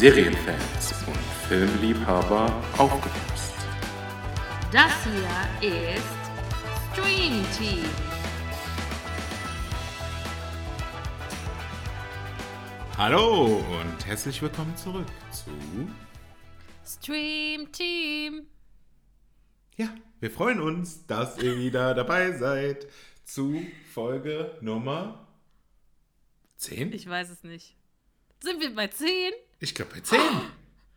Serienfans und Filmliebhaber aufgepasst. Das hier ist Stream Team. Hallo und herzlich willkommen zurück zu. Stream Team. Ja, wir freuen uns, dass ihr wieder dabei seid zu Folge Nummer 10? Ich weiß es nicht. Sind wir bei 10? Ich glaube bei 10.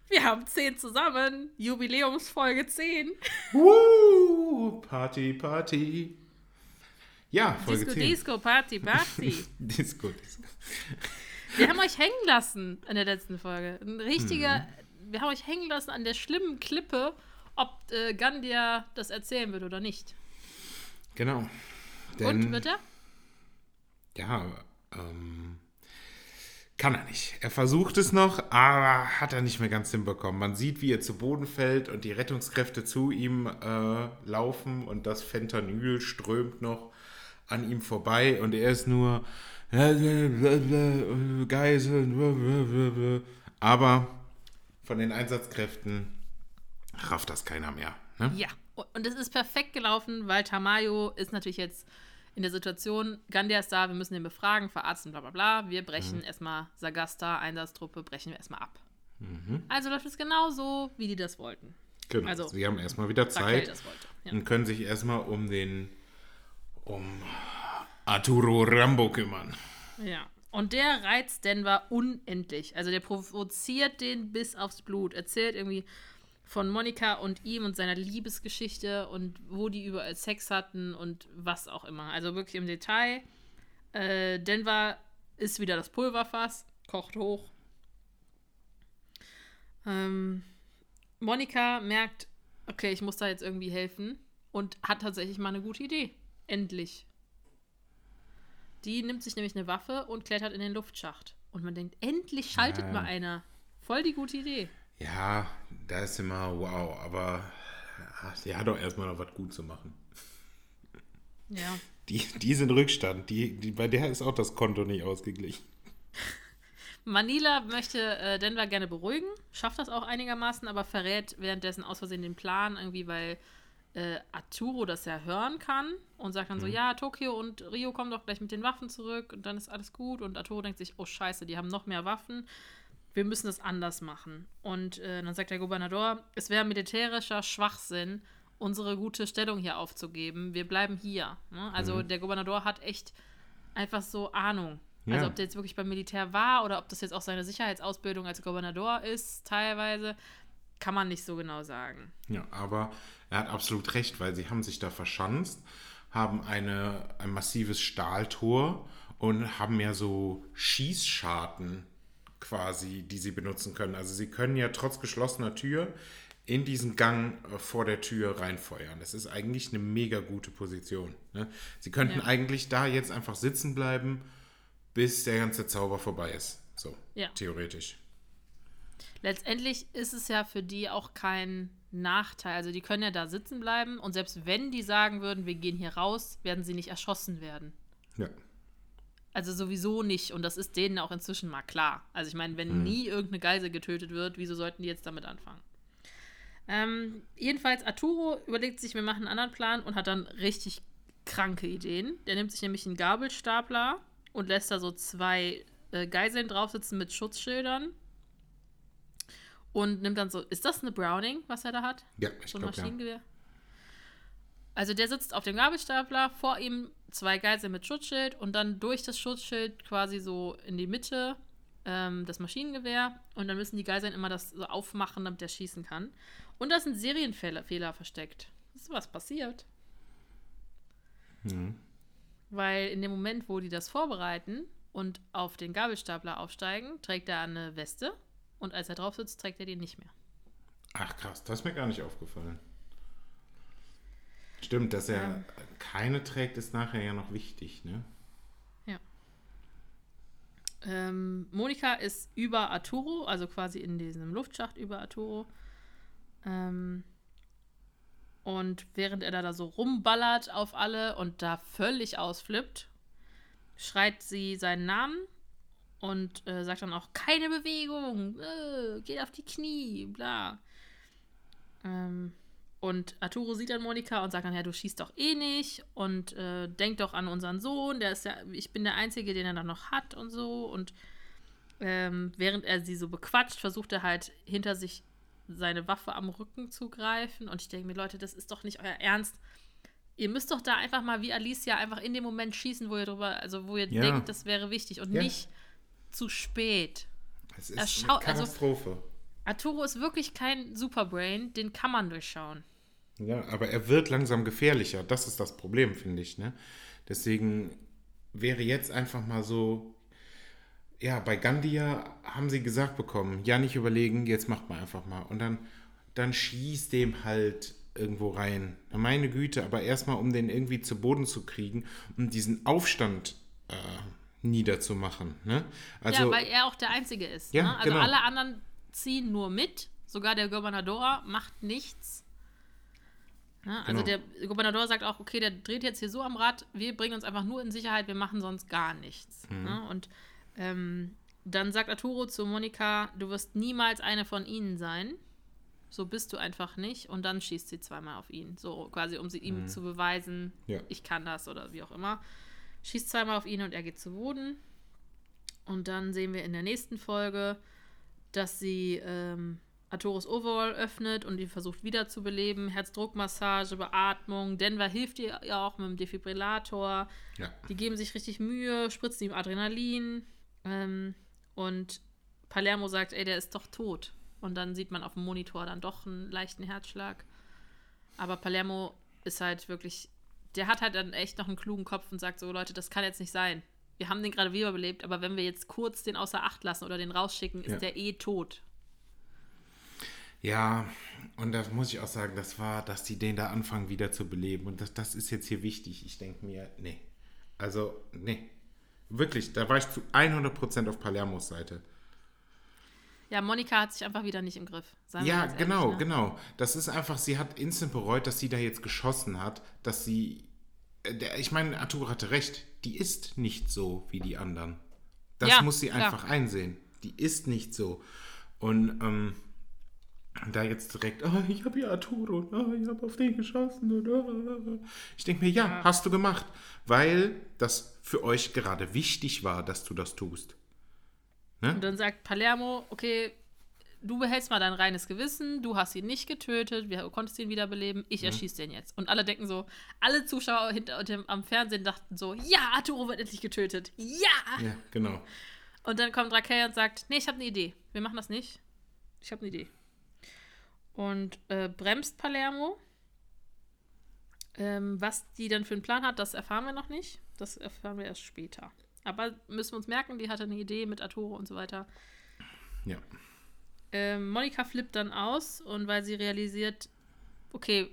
Wir haben 10 zusammen. Jubiläumsfolge 10. Woo! Party, Party. Ja, Folge Disco, 10. Disco, Party, Party. Disco, Disco. Wir haben euch hängen lassen in der letzten Folge. Ein richtiger. Mhm. Wir haben euch hängen lassen an der schlimmen Klippe, ob äh, Gandia das erzählen wird oder nicht. Genau. Und wird er? Ja, ähm, kann er nicht. Er versucht es noch, aber hat er nicht mehr ganz hinbekommen. Man sieht, wie er zu Boden fällt und die Rettungskräfte zu ihm äh, laufen und das Fentanyl strömt noch an ihm vorbei und er ist nur Geisel. Aber von den Einsatzkräften rafft das keiner mehr. Ne? Ja. Und es ist perfekt gelaufen, weil Tamayo ist natürlich jetzt in der Situation, Gandia ist da, wir müssen den befragen, verarzten, bla bla bla. Wir brechen Mhm. erstmal Sagasta, Einsatztruppe, brechen wir erstmal ab. Mhm. Also läuft es genau so, wie die das wollten. Genau. Also, Sie haben erstmal wieder Zeit. wollte. Ja. und können sich erstmal um den um Arturo Rambo kümmern. ja. Und der reizt Denver unendlich. Also der provoziert den bis aufs Blut. Erzählt irgendwie von Monika und ihm und seiner Liebesgeschichte und wo die überall Sex hatten und was auch immer. Also wirklich im Detail. Äh, Denver ist wieder das Pulverfass, kocht hoch. Ähm, Monika merkt, okay, ich muss da jetzt irgendwie helfen und hat tatsächlich mal eine gute Idee. Endlich. Die nimmt sich nämlich eine Waffe und klettert in den Luftschacht. Und man denkt, endlich schaltet Ja. mal einer. Voll die gute Idee. Ja, da ist immer wow, aber die hat doch erstmal noch was gut zu machen. Ja. Die, die sind Rückstand. Die, die, bei der ist auch das Konto nicht ausgeglichen. Manila möchte äh, Denver gerne beruhigen, schafft das auch einigermaßen, aber verrät währenddessen aus Versehen den Plan, irgendwie, weil äh, Arturo das ja hören kann und sagt dann so, ja, Tokio und Rio kommen doch gleich mit den Waffen zurück und dann ist alles gut. Und Arturo denkt sich, oh scheiße, die haben noch mehr Waffen. Wir müssen das anders machen. Und äh, dann sagt der Gouverneur, es wäre militärischer Schwachsinn, unsere gute Stellung hier aufzugeben. Wir bleiben hier. Ne? Also der Gouverneur hat echt einfach so Ahnung. Also Ja. ob der jetzt wirklich beim Militär war oder ob das jetzt auch seine Sicherheitsausbildung als Gouverneur ist, teilweise, kann man nicht so genau sagen. Ja, aber er hat absolut recht, weil sie haben sich da verschanzt, haben eine, ein massives Stahltor und haben ja so Schießscharten quasi, die sie benutzen können. Also sie können ja trotz geschlossener Tür in diesen Gang äh, vor der Tür reinfeuern. Das ist eigentlich eine mega gute Position. Ne? Sie könnten Ja. eigentlich da jetzt einfach sitzen bleiben, bis der ganze Zauber vorbei ist. So, Ja. theoretisch. Letztendlich ist es ja für die auch kein Nachteil. Also die können ja da sitzen bleiben und selbst wenn die sagen würden, wir gehen hier raus, werden sie nicht erschossen werden. Ja. Also sowieso nicht und das ist denen auch inzwischen mal klar. Also ich meine, wenn nie irgendeine Geisel getötet wird, wieso sollten die jetzt damit anfangen? Ähm, jedenfalls Arturo überlegt sich, wir machen einen anderen Plan und hat dann richtig kranke Ideen. Der nimmt sich nämlich einen Gabelstapler und lässt da so zwei äh, Geiseln drauf sitzen mit Schutzschildern. Und nimmt dann so, ist das eine Browning, was er da hat? Ja, ich So ein glaube ja. Maschinengewehr. Also der sitzt auf dem Gabelstapler, vor ihm zwei Geiseln mit Schutzschild und dann durch das Schutzschild quasi so in die Mitte ähm, das Maschinengewehr und dann müssen die Geiseln immer das so aufmachen, damit er schießen kann. Und da sind Serienfehler Fehler versteckt. Ist was passiert? Mhm. Weil in dem Moment, wo die das vorbereiten und auf den Gabelstapler aufsteigen, trägt er eine Weste und als er drauf sitzt, trägt er die nicht mehr. Ach krass, das ist mir gar nicht aufgefallen. Stimmt, dass er Ja. keine trägt, ist nachher ja noch wichtig, ne? Ähm, Monika ist über Arturo, also quasi in diesem Luftschacht über Arturo. Ähm, und während er da, da so rumballert auf alle und da völlig ausflippt, schreit sie seinen Namen und äh, sagt dann auch, keine Bewegung, äh, geht auf die Knie, bla. Ähm, und Arturo sieht dann Monika und sagt dann, ja, du schießt doch eh nicht und äh, denk doch an unseren Sohn, der ist ja, ich bin der Einzige, den er dann noch hat und so. Und ähm, während er sie so bequatscht, versucht er halt hinter sich seine Waffe am Rücken zu greifen. Und ich denke mir, Leute, das ist doch nicht euer Ernst. Ihr müsst doch da einfach mal wie Alicia einfach in dem Moment schießen, wo ihr drüber, also wo ihr Ja. denkt, das wäre wichtig und Ja. nicht zu spät. Es ist eine also- Katastrophe. Arturo ist wirklich kein Superbrain, den kann man durchschauen. Ja, aber er wird langsam gefährlicher. Das ist das Problem, finde ich. Ne? Deswegen wäre jetzt einfach mal so. Ja, bei Gandia haben sie gesagt bekommen, ja, nicht überlegen, jetzt macht man einfach mal. Und dann, dann schießt dem halt irgendwo rein. Meine Güte, aber erstmal, um den irgendwie zu Boden zu kriegen, um diesen Aufstand äh, niederzumachen. Ne? Also, ja, weil er auch der Einzige ist. Ja, ne? Also genau. alle anderen ziehen nur mit. Sogar der Gobernador macht nichts. Ne? Also Genau. der Gobernador sagt auch, okay, der dreht jetzt hier so am Rad, wir bringen uns einfach nur in Sicherheit, wir machen sonst gar nichts. Mhm. Ne? Und ähm, dann sagt Arturo zu Monika, du wirst niemals eine von ihnen sein. So bist du einfach nicht. Und dann schießt sie zweimal auf ihn. So quasi, um sie ihm zu beweisen, Mhm. Ja. ich kann das oder wie auch immer. Schießt zweimal auf ihn und er geht zu Boden. Und dann sehen wir in der nächsten Folge, dass sie ähm, Arturos Overall öffnet und ihn versucht wiederzubeleben. Herzdruckmassage, Beatmung. Denver hilft ihr ja auch mit dem Defibrillator. ja. Die geben sich richtig Mühe, spritzen ihm Adrenalin. Ähm, und Palermo sagt, ey, der ist doch tot. Und dann sieht man auf dem Monitor dann doch einen leichten Herzschlag. Aber Palermo ist halt wirklich, der hat halt dann echt noch einen klugen Kopf und sagt so, Leute, das kann jetzt nicht sein. Wir haben den gerade wiederbelebt, aber wenn wir jetzt kurz den außer Acht lassen oder den rausschicken, ist Ja. der eh tot. Ja, und da muss ich auch sagen, das war, dass die den da anfangen wieder zu beleben. Und das, das ist jetzt hier wichtig. Ich denke mir, nee. Also, nee. Wirklich, da war ich zu 100% auf Palermos Seite. Ja, Monika hat sich einfach wieder nicht im Griff. Ja, ehrlich, genau, ne? genau. Das ist einfach, sie hat instant bereut, dass sie da jetzt geschossen hat, dass sie. äh, Der, ich meine, Arturo hatte recht. Die ist nicht so wie die anderen. Das Ja, muss sie einfach einsehen. Die ist nicht so. Und ähm, da jetzt direkt, ah, ich habe hier Arturo, ah, ich habe auf den geschossen. Und, ah. Ich denke mir, ja, hast du gemacht, weil das für euch gerade wichtig war, dass du das tust. Ne? Und dann sagt Palermo, okay, du behältst mal dein reines Gewissen, du hast ihn nicht getötet, wir konntest ihn wiederbeleben, ich erschieße den jetzt. Und alle denken so, alle Zuschauer hinter dem, am Fernsehen dachten so, ja, Arturo wird endlich getötet, ja! Ja, genau. Und dann kommt Raquel und sagt, nee, ich habe eine Idee, wir machen das nicht, ich habe eine Idee. Und äh, bremst Palermo. Ähm, was die dann für einen Plan hat, das erfahren wir noch nicht. Das erfahren wir erst später. Aber müssen wir uns merken, die hatte eine Idee mit Arturo und so weiter. Ja. Ähm, Monika flippt dann aus und weil sie realisiert, okay,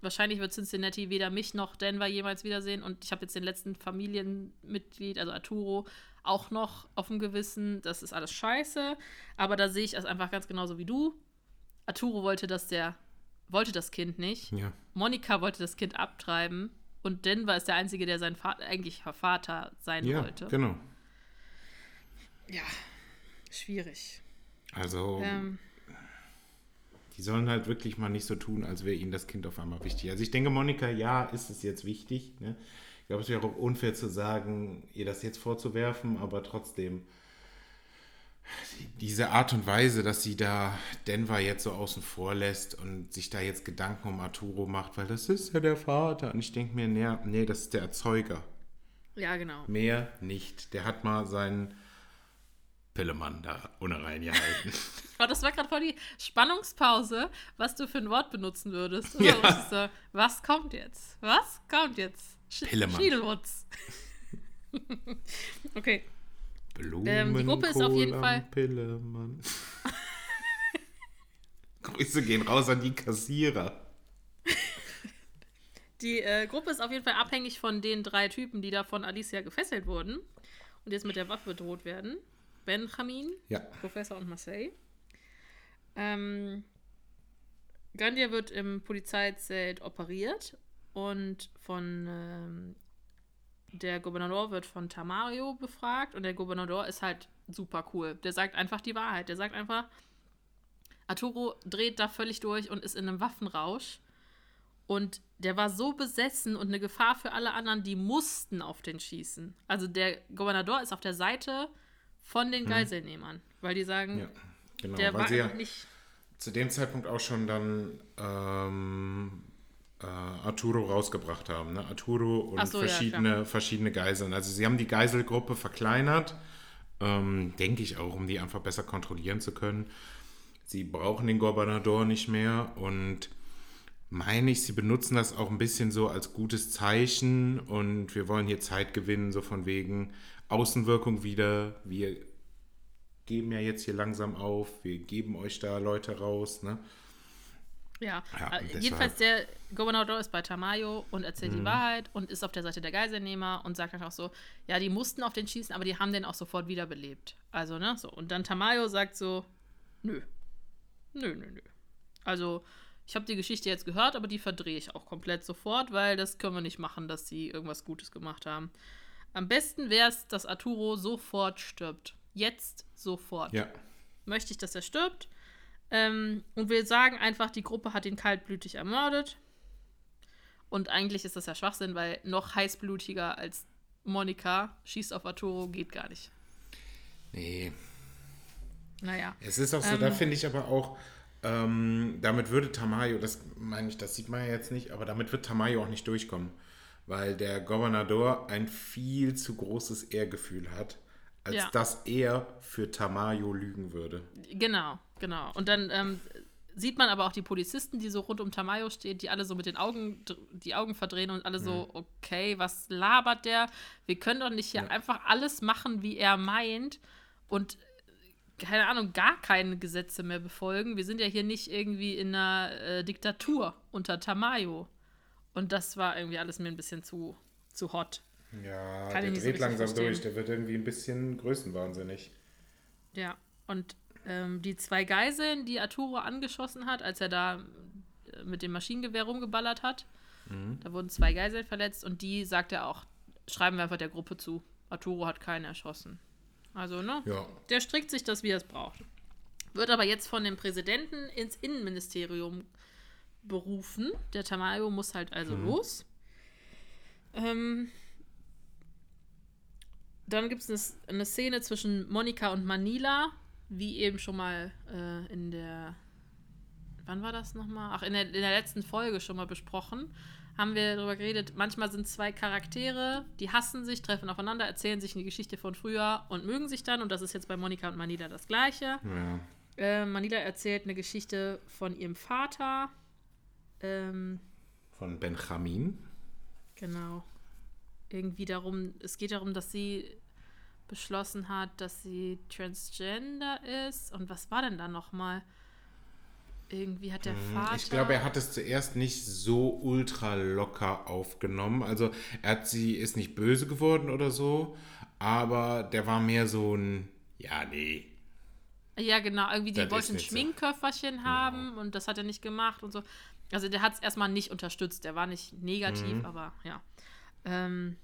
wahrscheinlich wird Cincinnati weder mich noch Denver jemals wiedersehen und ich habe jetzt den letzten Familienmitglied, also Arturo, auch noch auf dem Gewissen. Das ist alles scheiße, aber da sehe ich es einfach ganz genauso wie du. Arturo wollte, dass der wollte das Kind nicht. Ja. Monika wollte das Kind abtreiben und Denver ist der einzige, der sein Vater, eigentlich Vater sein Ja, wollte. genau. Ja, schwierig. Also, Ähm, die sollen halt wirklich mal nicht so tun, als wäre ihnen das Kind auf einmal wichtig. Also ich denke, Monika, ja, ist es jetzt wichtig. Ne? Ich glaube, es wäre auch unfair zu sagen, ihr das jetzt vorzuwerfen, aber trotzdem diese Art und Weise, dass sie da Denver jetzt so außen vor lässt und sich da jetzt Gedanken um Arturo macht, weil das ist ja der Vater. Und ich denke mir, nee, nee, das ist der Erzeuger. ja, genau. Mehr nicht. Der hat mal seinen Pillemann da ohne reingehalten. Oh, das war gerade voll die Spannungspause, was du für ein Wort benutzen würdest. Ja. Also, ist so, was kommt jetzt? Was kommt jetzt? Sch Pillemann. Okay. Blumen, Ähm, die Gruppe ist auf jeden Fall- Pillemann. Grüße gehen raus an die Kassierer. Die äh, Gruppe ist auf jeden Fall abhängig von den drei Typen, die da von Alicia gefesselt wurden und jetzt mit der Waffe bedroht werden. Benjamin, Ja. Professor und Marseille. Ähm, Gandia wird im Polizeizelt operiert und von ähm, der Gouverneur wird von Tamario befragt und der Gouverneur ist halt super cool. Der sagt einfach die Wahrheit. Der sagt einfach, Arturo dreht da völlig durch und ist in einem Waffenrausch. Und der war so besessen und eine Gefahr für alle anderen, die mussten auf den schießen. Also der Gouverneur ist auf der Seite von den Geiselnehmern, weil die sagen, Ja, genau. der war ja nicht. zu dem Zeitpunkt auch schon dann ähm, äh, Arturo rausgebracht haben. Ne? Arturo und so, ja, verschiedene, verschiedene Geiseln. Also sie haben die Geiselgruppe verkleinert, ähm, denke ich auch, um die einfach besser kontrollieren zu können. Sie brauchen den Gobernador nicht mehr und meine ich, sie benutzen das auch ein bisschen so als gutes Zeichen und wir wollen hier Zeit gewinnen, so von wegen Außenwirkung wieder. Wir geben ja jetzt hier langsam auf, wir geben euch da Leute raus, ne? Ja, Ja, äh, jedenfalls der Gouverneur ist bei Tamayo und erzählt Mhm. die Wahrheit und ist auf der Seite der Geiselnehmer und sagt dann auch so, ja, die mussten auf den schießen, aber die haben den auch sofort wiederbelebt. Also, ne, so. Und dann Tamayo sagt so, nö, nö, nö, nö. Also, ich habe die Geschichte jetzt gehört, aber die verdrehe ich auch komplett sofort, weil das können wir nicht machen, dass sie irgendwas Gutes gemacht haben. Am besten wäre es, dass Arturo sofort stirbt. Jetzt sofort Ja, möchte ich, dass er stirbt. Ähm, und wir sagen einfach, die Gruppe hat ihn kaltblütig ermordet. Und eigentlich ist das ja Schwachsinn, weil noch heißblutiger als Monika schießt auf Arturo geht gar nicht. nee. Naja. Es ist auch so, Ähm. da finde ich aber auch, ähm, damit würde Tamayo, das meine ich, das sieht man ja jetzt nicht, aber damit wird Tamayo auch nicht durchkommen. Weil der Gobernador ein viel zu großes Ehrgefühl hat, als Ja. dass er für Tamayo lügen würde. Genau, genau. Und dann ähm, sieht man aber auch die Polizisten, die so rund um Tamayo stehen, die alle so mit den Augen, die Augen verdrehen und alle so, okay, was labert der? Wir können doch nicht hier Ja. einfach alles machen, wie er meint und äh, keine Ahnung, gar keine Gesetze mehr befolgen. Wir sind ja hier nicht irgendwie in einer äh, Diktatur unter Tamayo. Und das war irgendwie alles mir ein bisschen zu, zu hot. Ja, Kann der so dreht richtig langsam verstehen. durch, der wird irgendwie ein bisschen größenwahnsinnig. Ja, und ähm, die zwei Geiseln, die Arturo angeschossen hat, als er da äh, mit dem Maschinengewehr rumgeballert hat, da wurden zwei Geiseln verletzt und die sagt er auch, schreiben wir einfach der Gruppe zu. Arturo hat keinen erschossen. Also, ne? Ja, Der strickt sich das, wie er es braucht. Wird aber jetzt von dem Präsidenten ins Innenministerium berufen. Der Tamayo muss halt also los. Ähm, dann gibt es eine, eine Szene zwischen Monika und Manila, wie eben schon mal äh, in der. Wann war das nochmal? Ach, in der, in der letzten Folge schon mal besprochen. Haben wir darüber geredet, manchmal sind zwei Charaktere, die hassen sich, treffen aufeinander, erzählen sich eine Geschichte von früher und mögen sich dann. Und das ist jetzt bei Monika und Manila das Gleiche. ja. Äh, Manila erzählt eine Geschichte von ihrem Vater. Ähm, Von Benjamin. Genau. Irgendwie darum, es geht darum, dass sie beschlossen hat, dass sie transgender ist. Und was war denn da nochmal? Irgendwie hat der Vater. Mhm. Ich glaube, er hat es zuerst nicht so ultra locker aufgenommen. Also er hat sie, ist nicht böse geworden oder so, aber der war mehr so ein, ja, nee. Ja, genau. Irgendwie, die wollten ein nicht so. Schminkköfferchen haben und das hat er nicht gemacht und so. Also der hat es erstmal nicht unterstützt. Der war nicht negativ, Mhm. aber ja. Ähm,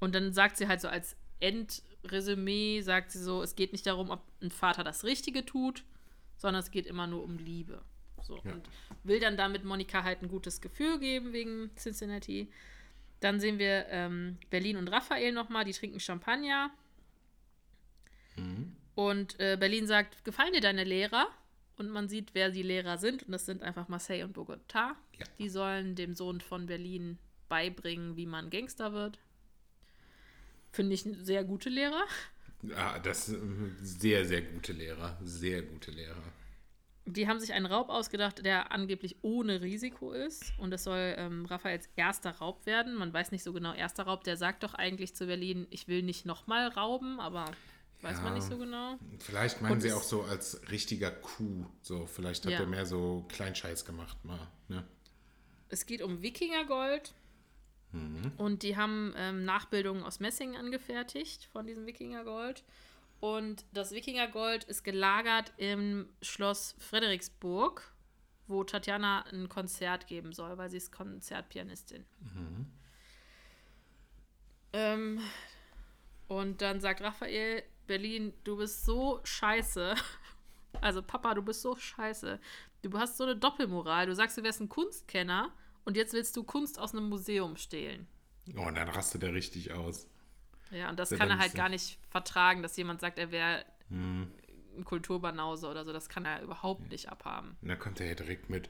und dann sagt sie halt so als Endresümee, sagt sie so, es geht nicht darum, ob ein Vater das Richtige tut, sondern es geht immer nur um Liebe. So, Ja. und will dann damit Monika halt ein gutes Gefühl geben wegen Cincinnati. Dann sehen wir ähm, Berlin und Raphael nochmal, die trinken Champagner. Und äh, Berlin sagt, gefallen dir deine Lehrer? Und man sieht, wer die Lehrer sind. Und das sind einfach Marseille und Bogotá. Ja. Die sollen dem Sohn von Berlin beibringen, wie man Gangster wird. Finde ich eine sehr gute Lehrer. Ja, das sehr, sehr gute Lehrer. Sehr gute Lehrer. Die haben sich einen Raub ausgedacht, der angeblich ohne Risiko ist. Und das soll ähm, Raphaels erster Raub werden. Man weiß nicht so genau, erster Raub. Der sagt doch eigentlich zu Berlin, ich will nicht nochmal rauben, aber weiß man Ja. nicht so genau. Vielleicht meinen Und sie auch so als richtiger Kuh. So, vielleicht hat Ja. er mehr so Kleinscheiß gemacht mal. Ne? Es geht um Wikingergold. Und die haben ähm, Nachbildungen aus Messing angefertigt von diesem Wikingergold. Und das Wikingergold ist gelagert im Schloss Frederiksburg, wo Tatjana ein Konzert geben soll, weil sie ist Konzertpianistin. Ähm, und dann sagt Raphael, Berlin, du bist so scheiße. Also Papa, du bist so scheiße. Du hast so eine Doppelmoral. Du sagst, du wärst ein Kunstkenner und jetzt willst du Kunst aus einem Museum stehlen. Oh, und dann rastet er richtig aus. Ja, und das Ja, kann er halt gar nicht vertragen, dass jemand sagt, er wäre Hm. ein Kulturbanause oder so. Das kann er überhaupt nicht abhaben. Und dann kommt er ja direkt mit,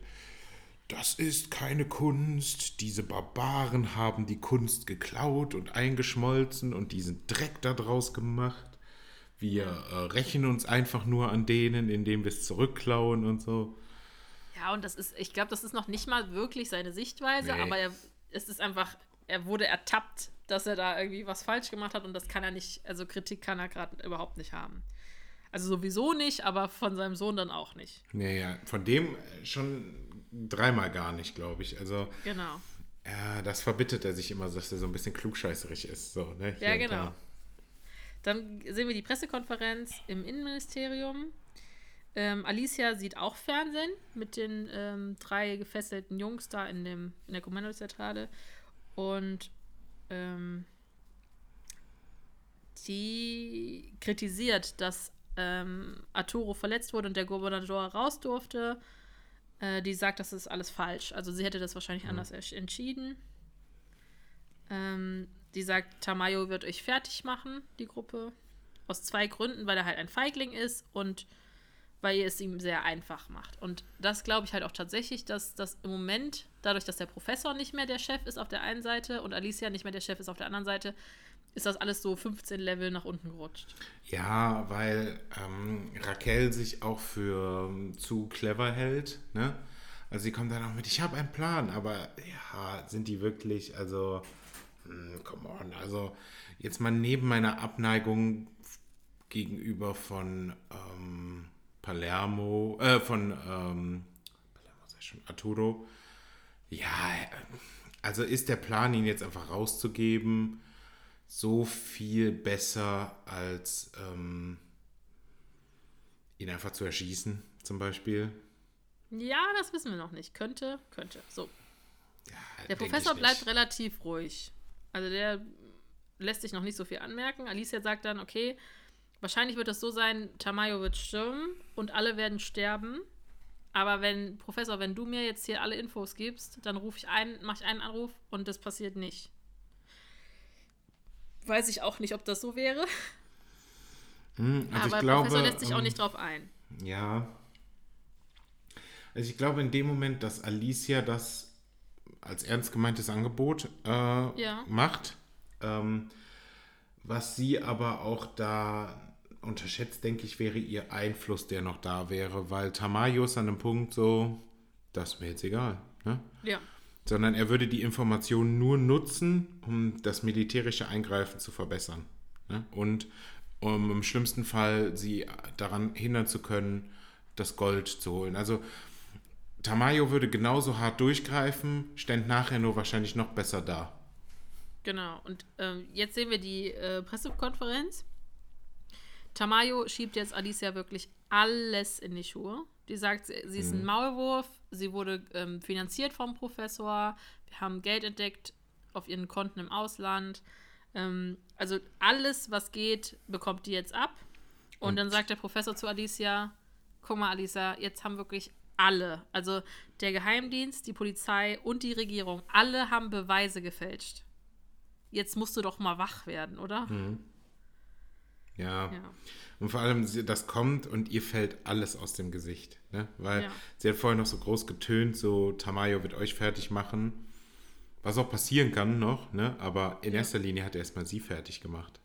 das ist keine Kunst, diese Barbaren haben die Kunst geklaut und eingeschmolzen und diesen Dreck da draus gemacht. Wir äh, rächen uns einfach nur an denen, indem wir es zurückklauen und so. Ja, und das ist, ich glaube, das ist noch nicht mal wirklich seine Sichtweise, Nee. aber er, es ist einfach, er wurde ertappt, dass er da irgendwie was falsch gemacht hat und das kann er nicht, also Kritik kann er gerade überhaupt nicht haben. Also sowieso nicht, aber von seinem Sohn dann auch nicht. Naja, von dem schon dreimal gar nicht, glaube ich. Also, Genau. ja, das verbittet er sich immer, dass er so ein bisschen klugscheißerig ist. So, ne? Ja, genau. da. Dann sehen wir die Pressekonferenz im Innenministerium. Ähm, Alicia sieht auch Fernsehen mit den ähm, drei gefesselten Jungs da in, dem, in der Kommandozentrale. Und ähm, die kritisiert, dass ähm, Arturo verletzt wurde und der Gouverneur raus durfte. Äh, die sagt, das ist alles falsch. Also sie hätte das wahrscheinlich anders ersch- entschieden. Ähm, die sagt, Tamayo wird euch fertig machen, die Gruppe. Aus zwei Gründen, weil er halt ein Feigling ist und weil ihr es ihm sehr einfach macht. Und das glaube ich halt auch tatsächlich, dass das im Moment, dadurch, dass der Professor nicht mehr der Chef ist auf der einen Seite und Alicia nicht mehr der Chef ist auf der anderen Seite, ist das alles so 15 Level nach unten gerutscht. Ja, weil ähm, Raquel sich auch für ähm, zu clever hält. Ne? Also sie kommt dann auch mit, ich habe einen Plan, aber ja, sind die wirklich, also, hm, come on, also jetzt mal neben meiner Abneigung gegenüber von ähm, Palermo, äh, von ähm, Palermo, ich schon, Arturo, ja, also ist der Plan, ihn jetzt einfach rauszugeben, so viel besser als ähm, ihn einfach zu erschießen, zum Beispiel. Ja, das wissen wir noch nicht. Könnte, könnte. So. Ja, Der Professor bleibt relativ ruhig. Also der lässt sich noch nicht so viel anmerken. Alicia sagt dann, okay, wahrscheinlich wird es so sein, Tamayo wird stürmen und alle werden sterben. Aber wenn, Professor, wenn du mir jetzt hier alle Infos gibst, dann rufe ich ein, mache ich einen Anruf und das passiert nicht. Weiß ich auch nicht, ob das so wäre. Hm, also aber ich glaube, Professor lässt sich auch ähm, nicht drauf ein. Ja. Also ich glaube in dem Moment, dass Alicia das als ernst gemeintes Angebot äh, Ja. macht, ähm, was sie aber auch da unterschätzt, denke ich, wäre ihr Einfluss, der noch da wäre, weil Tamayo ist an einem Punkt so, das ist mir jetzt egal. Ne? Ja. sondern er würde die Informationen nur nutzen, um das militärische Eingreifen zu verbessern. Ne? Und um im schlimmsten Fall sie daran hindern zu können, das Gold zu holen. Also Tamayo würde genauso hart durchgreifen, ständ nachher nur wahrscheinlich noch besser da. Genau. Und ähm, jetzt sehen wir die äh, Pressekonferenz. Tamayo schiebt jetzt Alicia wirklich alles in die Schuhe. Die sagt, sie, sie ist ein Maulwurf, sie wurde ähm, finanziert vom Professor, wir haben Geld entdeckt auf ihren Konten im Ausland. Ähm, also alles, was geht, bekommt die jetzt ab. Und, Und- dann sagt der Professor zu Alicia, guck mal, Alicia, jetzt haben wirklich alle, also der Geheimdienst, die Polizei und die Regierung, alle haben Beweise gefälscht. Jetzt musst du doch mal wach werden, oder? Ja. Ja. Und vor allem, das kommt und ihr fällt alles aus dem Gesicht. Ne? Weil Ja. sie hat vorher noch so groß getönt, so Tamayo wird euch fertig machen. Was auch passieren kann noch, ne? aber in Ja. erster Linie hat er erstmal sie fertig gemacht.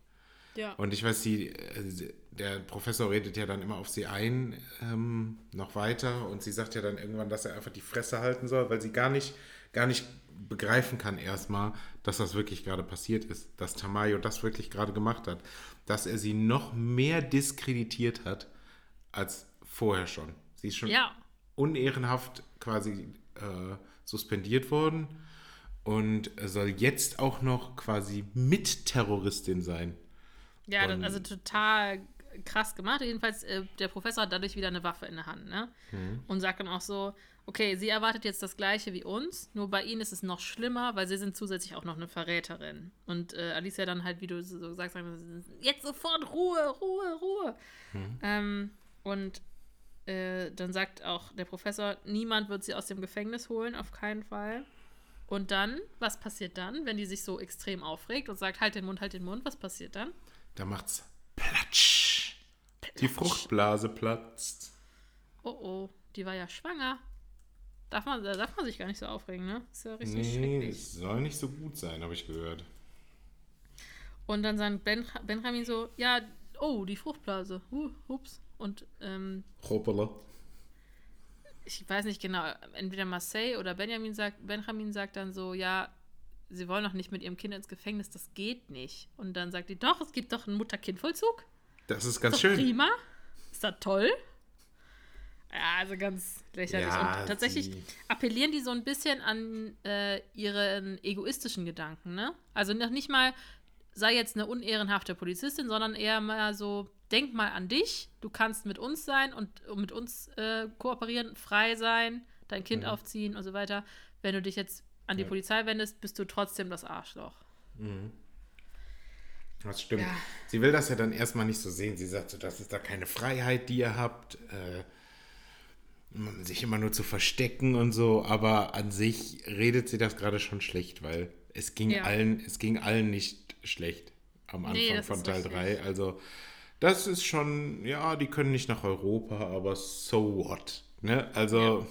Ja. Und ich weiß, sie, äh, sie- der Professor redet ja dann immer auf sie ein, ähm, noch weiter. Und sie sagt ja dann irgendwann, dass er einfach die Fresse halten soll, weil sie gar nicht, gar nicht begreifen kann erstmal, dass das wirklich gerade passiert ist. Dass Tamayo das wirklich gerade gemacht hat. Dass er sie noch mehr diskreditiert hat als vorher schon. Sie ist schon Ja. unehrenhaft quasi äh, suspendiert worden und soll jetzt auch noch quasi Mitterroristin sein. Ja, das, also total krass gemacht. Jedenfalls, äh, der Professor hat dadurch wieder eine Waffe in der Hand, ne? Und sagt dann auch so, okay, sie erwartet jetzt das Gleiche wie uns, nur bei ihnen ist es noch schlimmer, weil sie sind zusätzlich auch noch eine Verräterin. Und äh, Alicia dann halt, wie du so sagst, jetzt sofort Ruhe, Ruhe, Ruhe. Ähm, und äh, dann sagt auch der Professor, niemand wird sie aus dem Gefängnis holen, auf keinen Fall. Und dann, was passiert dann, wenn die sich so extrem aufregt und sagt, halt den Mund, halt den Mund, was passiert dann? Da macht's Platsch. Die Fruchtblase platzt. Oh oh, die war ja schwanger. Darf man, da darf man sich gar nicht so aufregen, ne? Ist ja richtig Nee, schrecklich. es soll nicht so gut sein, habe ich gehört. Und dann sagt ben, Benjamin so, ja, oh, die Fruchtblase. Uh, ups. Und ähm, Hoppala. ich weiß nicht genau, entweder Marseille oder Benjamin sagt, Benjamin sagt dann so, ja, sie wollen doch nicht mit ihrem Kind ins Gefängnis, das geht nicht. Und dann sagt die, doch, es gibt doch einen Mutter-Kind-Vollzug. Das ist Ist ganz doch schön. prima. Ist das toll? Ja, also ganz lächerlich. Ja, und tatsächlich sie- appellieren die so ein bisschen an äh, ihren egoistischen Gedanken, ne? Also noch nicht mal, sei jetzt eine unehrenhafte Polizistin, sondern eher mal so, denk mal an dich, du kannst mit uns sein und mit uns äh, kooperieren, frei sein, dein Kind Ja. aufziehen und so weiter. Wenn du dich jetzt an die Ja. Polizei wendest, bist du trotzdem das Arschloch. Das stimmt. Ja. Sie will das ja dann erstmal nicht so sehen. Sie sagt so, das ist da keine Freiheit, die ihr habt. Äh, sich immer nur zu verstecken und so. Aber an sich redet sie das gerade schon schlecht, weil es ging Ja. allen, es ging allen nicht schlecht am Anfang Nee, von Teil richtig. 3. Also das ist schon, ja, die können nicht nach Europa, aber so what? Ne? Also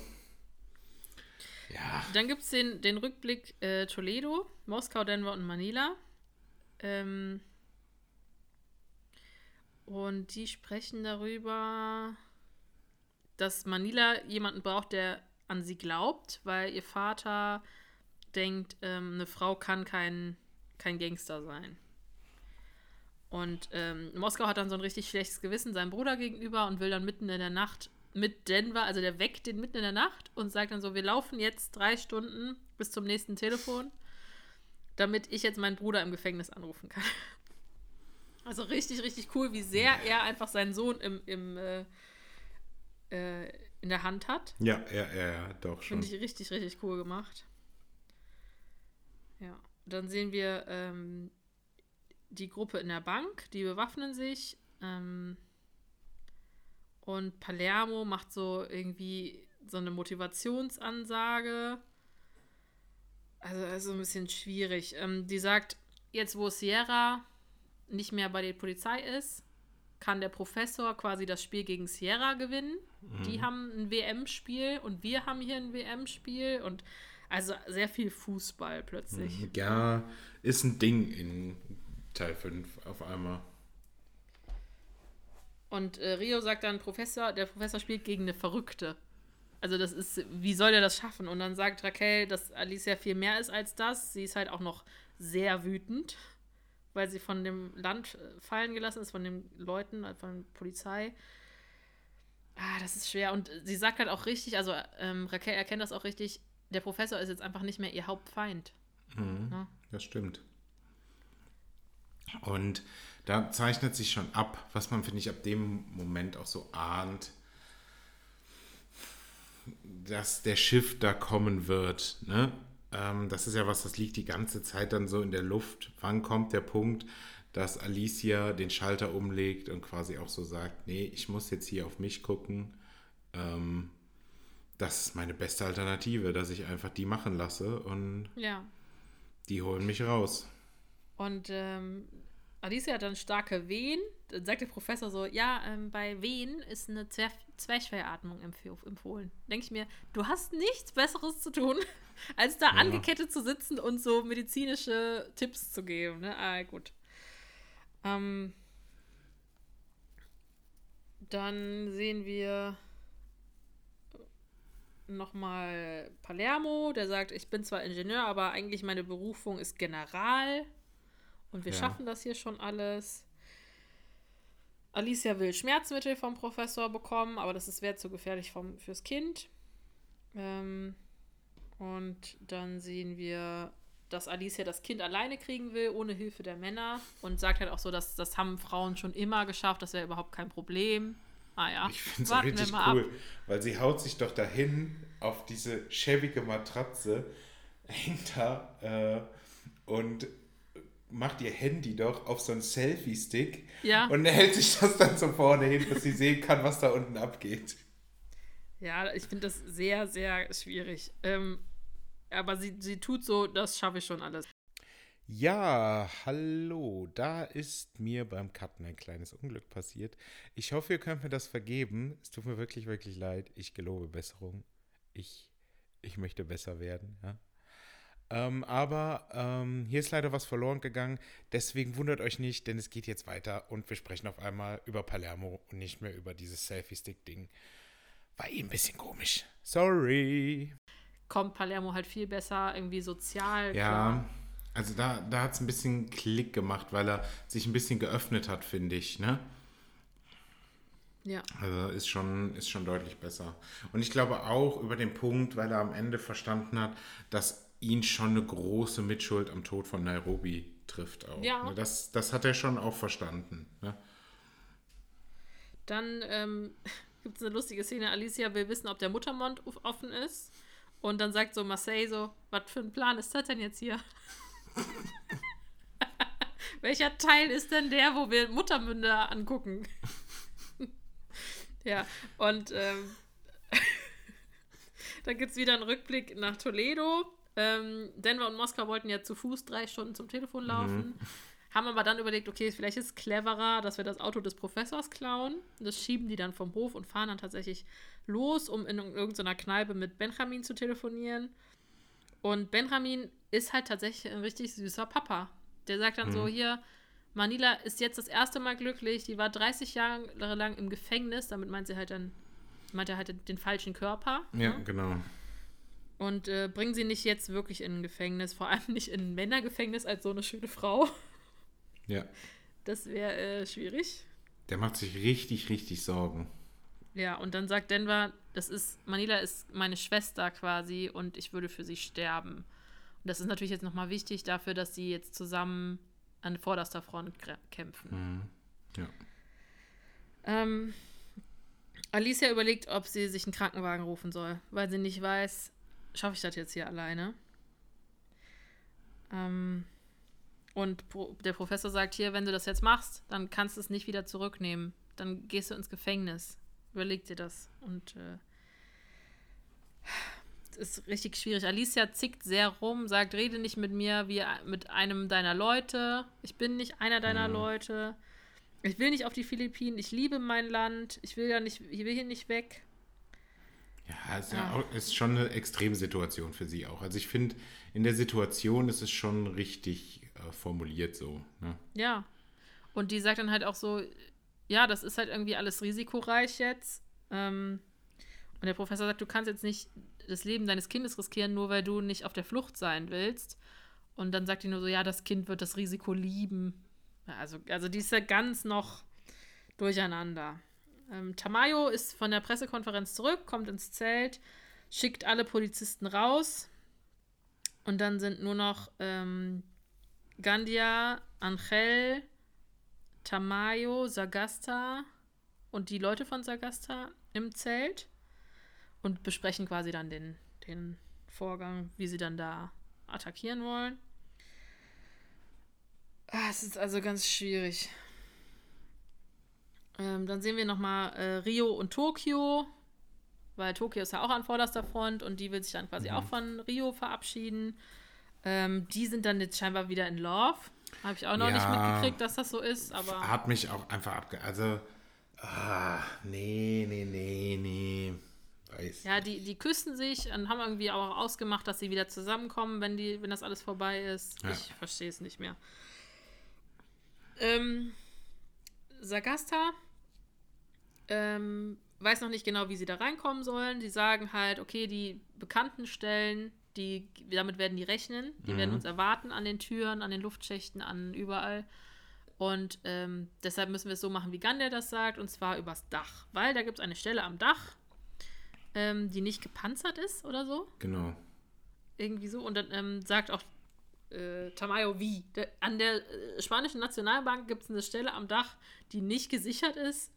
ja. Dann gibt es den, den Rückblick äh, Toledo, Moskau, Denver und Manila. Ähm, und die sprechen darüber, dass Manila jemanden braucht, der an sie glaubt, weil ihr Vater denkt, ähm, eine Frau kann kein, kein Gangster sein. Und ähm, Moskau hat dann so ein richtig schlechtes Gewissen seinem Bruder gegenüber und will dann mitten in der Nacht mit Denver, also der weckt den mitten in der Nacht und sagt dann so, wir laufen jetzt drei Stunden bis zum nächsten Telefon, damit ich jetzt meinen Bruder im Gefängnis anrufen kann. Also richtig, richtig cool, wie sehr er einfach seinen Sohn im, im, äh, äh, in der Hand hat. Ja, ja, ja, ja, doch schon. Finde ich richtig, richtig cool gemacht. Ja, dann sehen wir ähm, die Gruppe in der Bank, die bewaffnen sich. Ähm, und Palermo macht so irgendwie so eine Motivationsansage. Also, also ein bisschen schwierig. Ähm, die sagt, jetzt wo Sierra nicht mehr bei der Polizei ist, kann der Professor quasi das Spiel gegen Sierra gewinnen. Die haben ein WM-Spiel und wir haben hier ein WM-Spiel und also sehr viel Fußball plötzlich. Ja, ist ein Ding in Teil 5 auf einmal. Und äh, Rio sagt dann, Professor, der Professor spielt gegen eine Verrückte. Also das ist, wie soll der das schaffen? Und dann sagt Raquel, dass Alicia viel mehr ist als das. Sie ist halt auch noch sehr wütend, weil sie von dem Land äh, fallen gelassen ist, von den Leuten, äh, von der Polizei. Ah, das ist schwer. Und sie sagt halt auch richtig, also ähm, Raquel erkennt das auch richtig, der Professor ist jetzt einfach nicht mehr ihr Hauptfeind. Ja. Das stimmt. Und da zeichnet sich schon ab, was man, finde ich, ab dem Moment auch so ahnt, dass der Schiff da kommen wird. Ne? Ähm, das ist ja was, das liegt die ganze Zeit dann so in der Luft. Wann kommt der Punkt, dass Alicia den Schalter umlegt und quasi auch so sagt, nee, ich muss jetzt hier auf mich gucken. Ähm, das ist meine beste Alternative, dass ich einfach die machen lasse und ja. die holen mich raus. Und ähm, Alicia hat dann starke Wehen. Dann sagt der Professor so, ja, ähm, bei Wehen ist eine Zwer Zwerchfellatmung empf empfohlen. Denke ich mir, du hast nichts Besseres zu tun, als da angekettet zu sitzen und so medizinische Tipps zu geben. Ne? Ah, gut. Ähm, dann sehen wir nochmal Palermo, der sagt, ich bin zwar Ingenieur, aber eigentlich meine Berufung ist General. Und wir Ja. schaffen das hier schon alles. Alicia will Schmerzmittel vom Professor bekommen, aber das ist wäre zu gefährlich vom, fürs Kind. Ähm, und dann sehen wir dass Alicia das Kind alleine kriegen will, ohne Hilfe der Männer. Und sagt halt auch so, dass das haben Frauen schon immer geschafft, das wäre überhaupt kein Problem. Ah ja. Ich finde es richtig cool, ab. weil sie haut sich doch dahin auf diese schäbige Matratze, hängt da äh, und macht ihr Handy doch auf so einen Selfie-Stick ja. und hält sich das dann so vorne hin, dass sie sehen kann, was da unten abgeht. Ja, ich finde das sehr, sehr schwierig. Ähm, aber sie, sie tut so, das schaffe ich schon alles. Ja, hallo. Da ist mir beim Cutten ein kleines Unglück passiert. Ich hoffe, ihr könnt mir das vergeben. Es tut mir wirklich, wirklich leid. Ich gelobe Besserung. Ich, ich möchte besser werden, ja. Ähm, aber ähm, hier ist leider was verloren gegangen. Deswegen wundert euch nicht, denn es geht jetzt weiter und wir sprechen auf einmal über Palermo und nicht mehr über dieses Selfie-Stick-Ding. War eh ein bisschen komisch. Sorry. Kommt Palermo halt viel besser irgendwie sozial. Ja, klar. also da, da hat es ein bisschen Klick gemacht, weil er sich ein bisschen geöffnet hat, finde ich, ne? Ja. Also ist schon, ist schon deutlich besser. Und ich glaube auch über den Punkt, weil er am Ende verstanden hat, dass ihn schon eine große Mitschuld am Tod von Nairobi trifft auch. Ja. Ne, das, das hat er schon auch verstanden. Ne? Dann ähm, gibt es eine lustige Szene. Alicia will wissen, ob der Muttermund offen ist. Und dann sagt so Marseille so, was für ein Plan ist das denn jetzt hier? Welcher Teil ist denn der, wo wir Muttermünder angucken? ja, und ähm, dann gibt es wieder einen Rückblick nach Toledo. Ähm, Denver und Moskau wollten ja zu Fuß drei Stunden zum Telefon laufen. Mhm. Haben aber dann überlegt, okay, vielleicht ist es cleverer, dass wir das Auto des Professors klauen. Das schieben die dann vom Hof und fahren dann tatsächlich los, um in irgendeiner Kneipe mit Benjamin zu telefonieren. Und Benjamin ist halt tatsächlich ein richtig süßer Papa. Der sagt dann mhm. so: Hier, Manila ist jetzt das erste Mal glücklich. Die war 30 Jahre lang im Gefängnis. Damit meint sie halt dann, meint er halt den falschen Körper. Ja, ne? genau. Und äh, bringen sie nicht jetzt wirklich in ein Gefängnis, vor allem nicht in ein Männergefängnis als so eine schöne Frau. Ja. Das wäre äh, schwierig. Der macht sich richtig, richtig Sorgen. Ja, und dann sagt Denver, das ist, Manila ist meine Schwester quasi und ich würde für sie sterben. Und das ist natürlich jetzt nochmal wichtig dafür, dass sie jetzt zusammen an vorderster Front kämpfen. Mhm. Ja. Ähm, Alicia überlegt, ob sie sich einen Krankenwagen rufen soll, weil sie nicht weiß, schaffe ich das jetzt hier alleine? Ähm, und der Professor sagt hier, wenn du das jetzt machst, dann kannst du es nicht wieder zurücknehmen. Dann gehst du ins Gefängnis. Überleg dir das. Und äh, es ist richtig schwierig. Alicia zickt sehr rum, sagt, rede nicht mit mir wie mit einem deiner Leute. Ich bin nicht einer deiner mhm. Leute. Ich will nicht auf die Philippinen. Ich liebe mein Land. Ich will ja nicht, ich will hier nicht weg. Ja, ist, ja auch, ist schon eine Extremsituation für sie auch. Also ich finde, in der Situation ist es schon richtig äh, formuliert so. Ne? Ja. Und die sagt dann halt auch so, ja, das ist halt irgendwie alles risikoreich jetzt. Ähm, und der Professor sagt, du kannst jetzt nicht das Leben deines Kindes riskieren, nur weil du nicht auf der Flucht sein willst. Und dann sagt die nur so, ja, das Kind wird das Risiko lieben. Also, also die ist ja ganz noch durcheinander. Ähm, Tamayo ist von der Pressekonferenz zurück, kommt ins Zelt, schickt alle Polizisten raus. Und dann sind nur noch ähm, Gandia, Angel, Tamayo, Sagasta und die Leute von Sagasta im Zelt und besprechen quasi dann den, den Vorgang, wie sie dann da attackieren wollen. Ah, es ist also ganz schwierig. Ähm, dann sehen wir nochmal äh, Rio und Tokio, weil Tokio ist ja auch an vorderster Front und die will sich dann quasi mhm. auch von Rio verabschieden. Ähm, die sind dann jetzt scheinbar wieder in Love. Habe ich auch noch ja, nicht mitgekriegt, dass das so ist, aber. Hat mich auch einfach abge. Also, ah, nee, nee, nee, nee. Weiß ja, die, die küssen sich und haben irgendwie auch ausgemacht, dass sie wieder zusammenkommen, wenn, die, wenn das alles vorbei ist. Ja. Ich verstehe es nicht mehr. Ähm, Sagasta ähm, weiß noch nicht genau, wie sie da reinkommen sollen. Die sagen halt, okay, die bekannten Stellen, die, damit werden die rechnen. Die mhm. werden uns erwarten an den Türen, an den Luftschächten, an überall. Und ähm, deshalb müssen wir es so machen, wie Gander das sagt, und zwar übers Dach. Weil da gibt es eine Stelle am Dach, ähm, die nicht gepanzert ist oder so. Genau. Irgendwie so. Und dann ähm, sagt auch äh, Tamayo, wie? An der äh, spanischen Nationalbank gibt es eine Stelle am Dach, die nicht gesichert ist.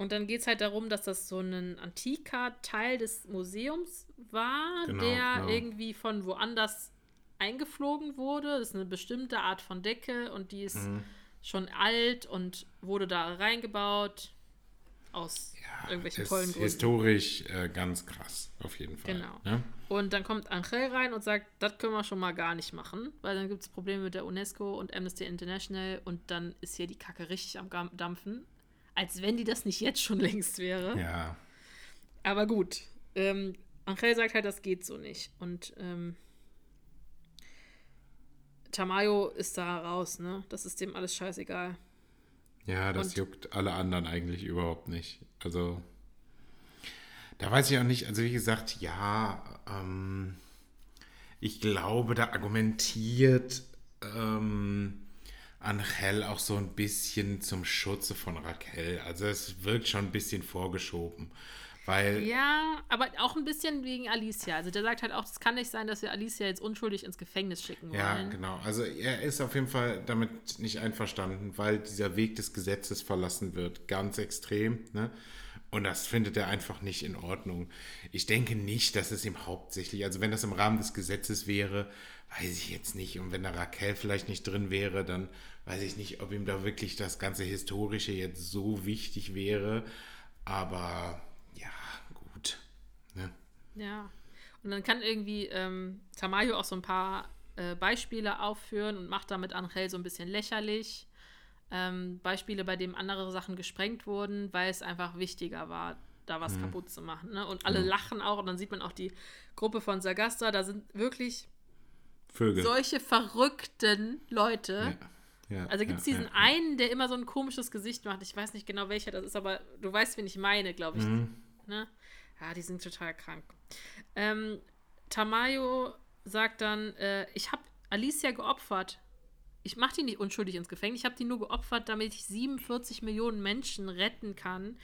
Und dann geht es halt darum, dass das so ein antiker Teil des Museums war, Genau, der genau. irgendwie von woanders eingeflogen wurde. Das ist eine bestimmte Art von Decke und die ist Mhm. schon alt und wurde da reingebaut aus irgendwelchen ist tollen Gründen. historisch äh, ganz krass, auf jeden Fall. Genau. Ne? Und dann kommt Angel rein und sagt, das können wir schon mal gar nicht machen, weil dann gibt es Probleme mit der UNESCO und Amnesty International und dann ist hier die Kacke richtig am Dampfen. Als wenn die das nicht jetzt schon längst wäre. Ja. Aber gut. Ähm, Angel sagt halt, das geht so nicht. Und ähm, Tamayo ist da raus, ne? Das ist dem alles scheißegal. Ja, das Und- juckt alle anderen eigentlich überhaupt nicht. Also, da weiß ich auch nicht, also wie gesagt, ja, ähm, ich glaube, da argumentiert ähm, Angel auch so ein bisschen zum Schutze von Raquel. Also es wirkt schon ein bisschen vorgeschoben. Weil, Ja, aber auch ein bisschen wegen Alicia. Also der sagt halt auch, es kann nicht sein, dass wir Alicia jetzt unschuldig ins Gefängnis schicken Ja, wollen. genau. Also er ist auf jeden Fall damit nicht einverstanden, weil dieser Weg des Gesetzes verlassen wird. Ganz extrem. Ne? Und das findet er einfach nicht in Ordnung. Ich denke nicht, dass es ihm hauptsächlich, also wenn das im Rahmen des Gesetzes wäre, weiß ich jetzt nicht. Und wenn da Raquel vielleicht nicht drin wäre, dann weiß ich nicht, ob ihm da wirklich das ganze Historische jetzt so wichtig wäre. Aber ja, gut. Ne? Ja. Und dann kann irgendwie ähm, Tamayo auch so ein paar äh, Beispiele aufführen und macht damit Angel so ein bisschen lächerlich. Ähm, Beispiele, bei denen andere Sachen gesprengt wurden, weil es einfach wichtiger war, da was kaputt zu machen. Ne? Und alle lachen auch und dann sieht man auch die Gruppe von Sagasta, da sind wirklich Vögel. solche verrückten Leute. ja, ja, Also gibt es ja, diesen ja. einen, der immer so ein komisches Gesicht macht. Ich weiß nicht genau welcher das ist, aber du weißt, wen ich meine, glaube ich. Mhm. Ne? Ja, die sind total krank. Ähm, Tamayo sagt dann, äh, ich habe Alicia geopfert. Ich mache die nicht unschuldig ins Gefängnis. Ich habe die nur geopfert, damit ich 47 Millionen Menschen retten kann,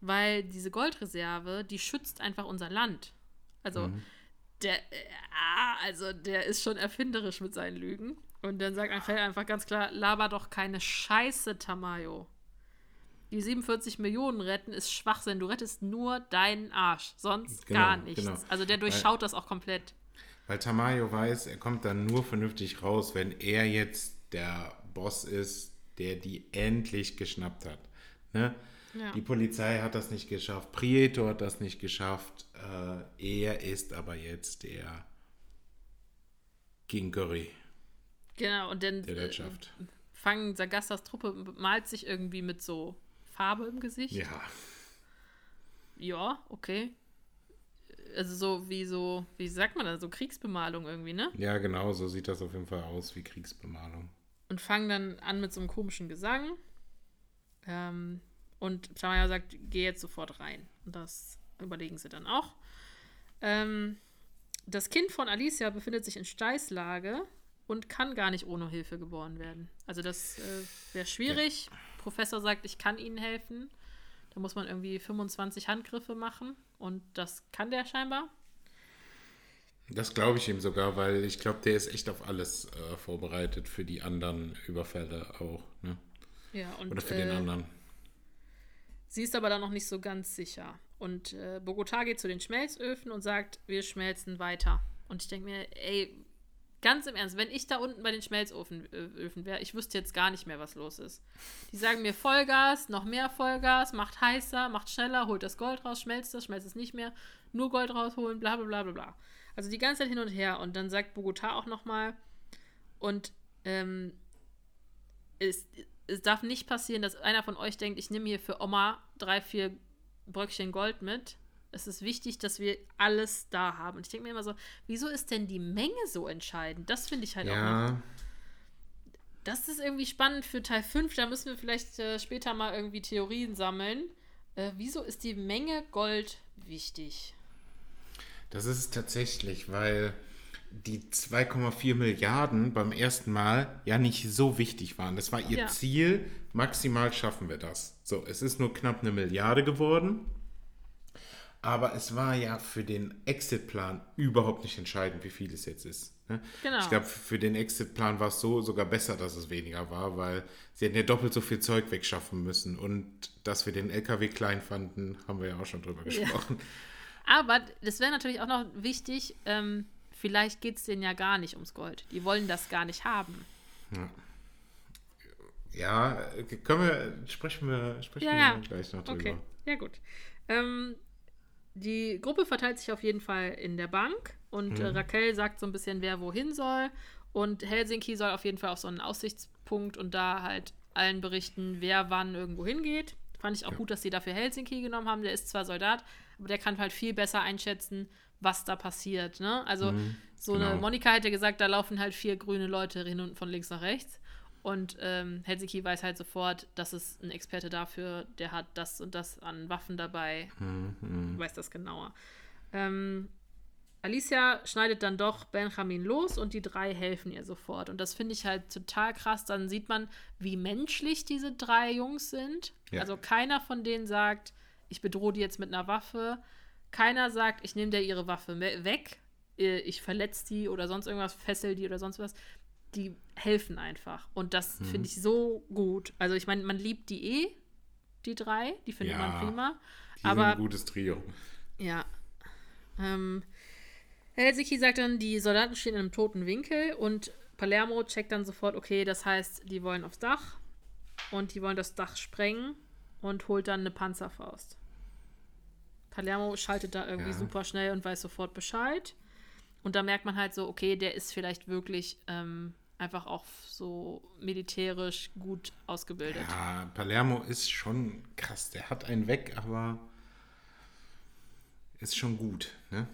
weil diese Goldreserve, die schützt einfach unser Land. Also der, äh, ah, also der ist schon erfinderisch mit seinen Lügen. Und dann sagt Angel einfach ganz klar, laber doch keine Scheiße, Tamayo. Die 47 Millionen retten ist Schwachsinn. Du rettest nur deinen Arsch, sonst Genau, gar nichts. genau. Also der durchschaut das auch komplett. Weil Tamayo weiß, er kommt dann nur vernünftig raus, wenn er jetzt der Boss ist, der die endlich geschnappt hat. Ne? Ja. Die Polizei hat das nicht geschafft, Prieto hat das nicht geschafft. Äh, er ist aber jetzt der King Curry Genau, und dann äh, fangen Sagastas Truppe, malt sich irgendwie mit so Farbe im Gesicht. Ja, Ja, okay. Also so wie so, wie sagt man das, so Kriegsbemalung irgendwie, ne? ja, genau, so sieht das auf jeden Fall aus wie Kriegsbemalung. und fangen dann an mit so einem komischen Gesang. Ähm, und Tamaya sagt, geh jetzt sofort rein. Und das überlegen sie dann auch. Ähm, das Kind von Alicia befindet sich in Steißlage und kann gar nicht ohne Hilfe geboren werden. Also das äh, wäre schwierig. Professor sagt, ich kann ihnen helfen. Da muss man irgendwie 25 Handgriffe machen. Und das kann der scheinbar. Das glaube ich ihm sogar, weil ich glaube, der ist echt auf alles äh, vorbereitet für die anderen Überfälle auch. Ne? Ja, und, Oder für den äh, anderen. Sie ist aber da noch nicht so ganz sicher. Und äh, Bogotá geht zu den Schmelzöfen und sagt, wir schmelzen weiter. Und ich denke mir, ey, ganz im Ernst, wenn ich da unten bei den Schmelzöfen äh, wäre, ich wüsste jetzt gar nicht mehr, was los ist. Die sagen mir Vollgas, noch mehr Vollgas, macht heißer, macht schneller, holt das Gold raus, schmelzt das, schmelzt es nicht mehr, nur Gold rausholen, bla bla bla bla bla. Also die ganze Zeit hin und her. Und dann sagt Bogotá auch nochmal, und ähm, es, es darf nicht passieren, dass einer von euch denkt, ich nehme hier für Oma drei, vier Bröckchen Gold mit. Es ist wichtig, dass wir alles da haben. Und ich denke mir immer so, wieso ist denn die Menge so entscheidend? Das finde ich halt auch noch. Ja, Das ist irgendwie spannend für Teil 5. Da müssen wir vielleicht äh, später mal irgendwie Theorien sammeln. Äh, wieso ist die Menge Gold wichtig? das ist es tatsächlich, weil die 2,4 Milliarden beim ersten Mal ja nicht so wichtig waren. Das war ihr Ja. Ziel, maximal schaffen wir das. So, es ist nur knapp eine Milliarde geworden. Aber es war ja für den Exit-Plan überhaupt nicht entscheidend, wie viel es jetzt ist. Ne? Genau. Ich glaube, für den Exit-Plan war es so sogar besser, dass es weniger war, weil sie hätten ja doppelt so viel Zeug wegschaffen müssen. Und dass wir den LKW klein fanden, haben wir ja auch schon drüber gesprochen. Aber das wäre natürlich auch noch wichtig, ähm, vielleicht geht es denen ja gar nicht ums Gold. Die wollen das gar nicht haben. Ja, können wir, sprechen wir, sprechen Ja, wir ja. gleich noch drüber. Okay, ja gut. Ähm, die Gruppe verteilt sich auf jeden Fall in der Bank und Mhm. äh, Raquel sagt so ein bisschen, wer wohin soll. Und Helsinki soll auf jeden Fall auf so einen Aussichtspunkt und da halt allen berichten, wer wann irgendwo hingeht. Fand ich auch gut, dass sie dafür Helsinki genommen haben. Der ist zwar Soldat, aber der kann halt viel besser einschätzen, was da passiert. Ne? Also so eine genau. Monika hätte gesagt, da laufen halt vier grüne Leute hin und von links nach rechts. Und ähm, Helsinki weiß halt sofort, das ist ein Experte dafür, der hat das und das an Waffen dabei, weiß das genauer. Ähm, Alicia schneidet dann doch Benjamin los und die drei helfen ihr sofort. Und das finde ich halt total krass. Dann sieht man, wie menschlich diese drei Jungs sind. Ja. Also keiner von denen sagt, ich bedrohe die jetzt mit einer Waffe. Keiner sagt, ich nehme dir ihre Waffe weg, äh, ich verletze die oder sonst irgendwas, fessel die oder sonst was. Die helfen einfach. Und das finde ich so gut. Also ich meine, man liebt die eh, die drei. Die findet Ja, man prima. Aber ein gutes Trio. ja. Ähm, Helsinki sagt dann, die Soldaten stehen in einem toten Winkel und Palermo checkt dann sofort, okay, das heißt, die wollen aufs Dach und die wollen das Dach sprengen und holt dann eine Panzerfaust. Palermo schaltet da irgendwie Ja. super schnell und weiß sofort Bescheid. Und da merkt man halt so, okay, der ist vielleicht wirklich ähm, einfach auch so militärisch gut ausgebildet. Ja, Palermo ist schon krass. Der hat einen weg, aber ist schon gut. Ne?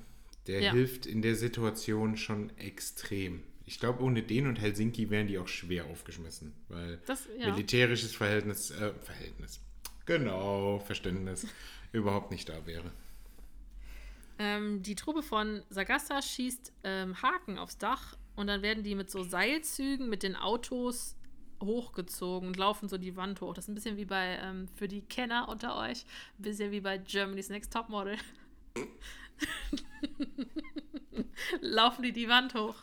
Der Ja. hilft in der Situation schon extrem. Ich glaube, ohne den und Helsinki wären die auch schwer aufgeschmissen, weil Das- ja. militärisches Verhältnis, äh, Verhältnis, genau, Verständnis überhaupt nicht da wäre. Ähm, die Truppe von Sagasta schießt ähm, Haken aufs Dach und dann werden die mit so Seilzügen mit den Autos hochgezogen und laufen so die Wand hoch. Das ist ein bisschen wie bei, ähm, für die Kenner unter euch, ein bisschen wie bei Germany's Next Topmodel. laufen die die Wand hoch.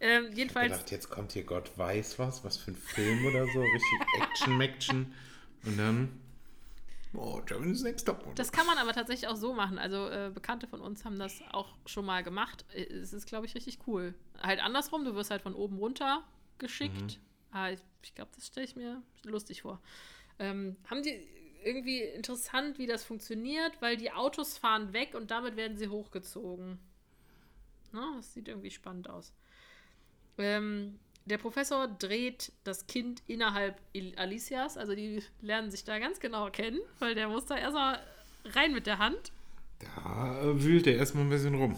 Ähm, Ich jedenfalls, dachte, jetzt kommt hier Gott weiß was, was für ein Film oder so, richtig Action-Maction. Und dann, oh, Germany's Next Topmodel. das kann man aber tatsächlich auch so machen. Also äh, Bekannte von uns haben das auch schon mal gemacht. Äh, Es ist, glaube ich, richtig cool. Halt andersrum, du wirst halt von oben runter geschickt. Ah, ich ich glaube, das stelle ich mir lustig vor. Ähm, haben die irgendwie interessant, wie das funktioniert, weil die Autos fahren weg und damit werden sie hochgezogen. Na, das sieht irgendwie spannend aus. Ähm, der Professor dreht das Kind innerhalb Alicias, also die lernen sich da ganz genau kennen, weil der muss da erstmal rein mit der Hand. Da äh, wühlt er erstmal ein bisschen rum.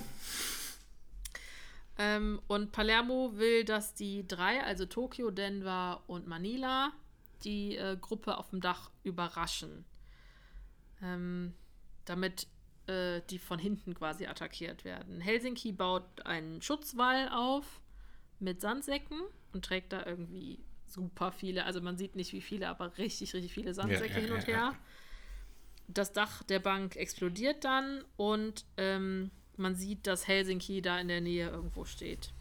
Ähm, und Palermo will, dass die drei, also Tokio, Denver und Manila, die äh, Gruppe auf dem Dach überraschen. Ähm, damit äh, die von hinten quasi attackiert werden. Helsinki baut einen Schutzwall auf mit Sandsäcken und trägt da irgendwie super viele, also man sieht nicht wie viele, aber richtig, richtig viele Sandsäcke ja, hin und ja, ja. her. Das Dach der Bank explodiert dann und ähm, man sieht, dass Helsinki da in der Nähe irgendwo steht.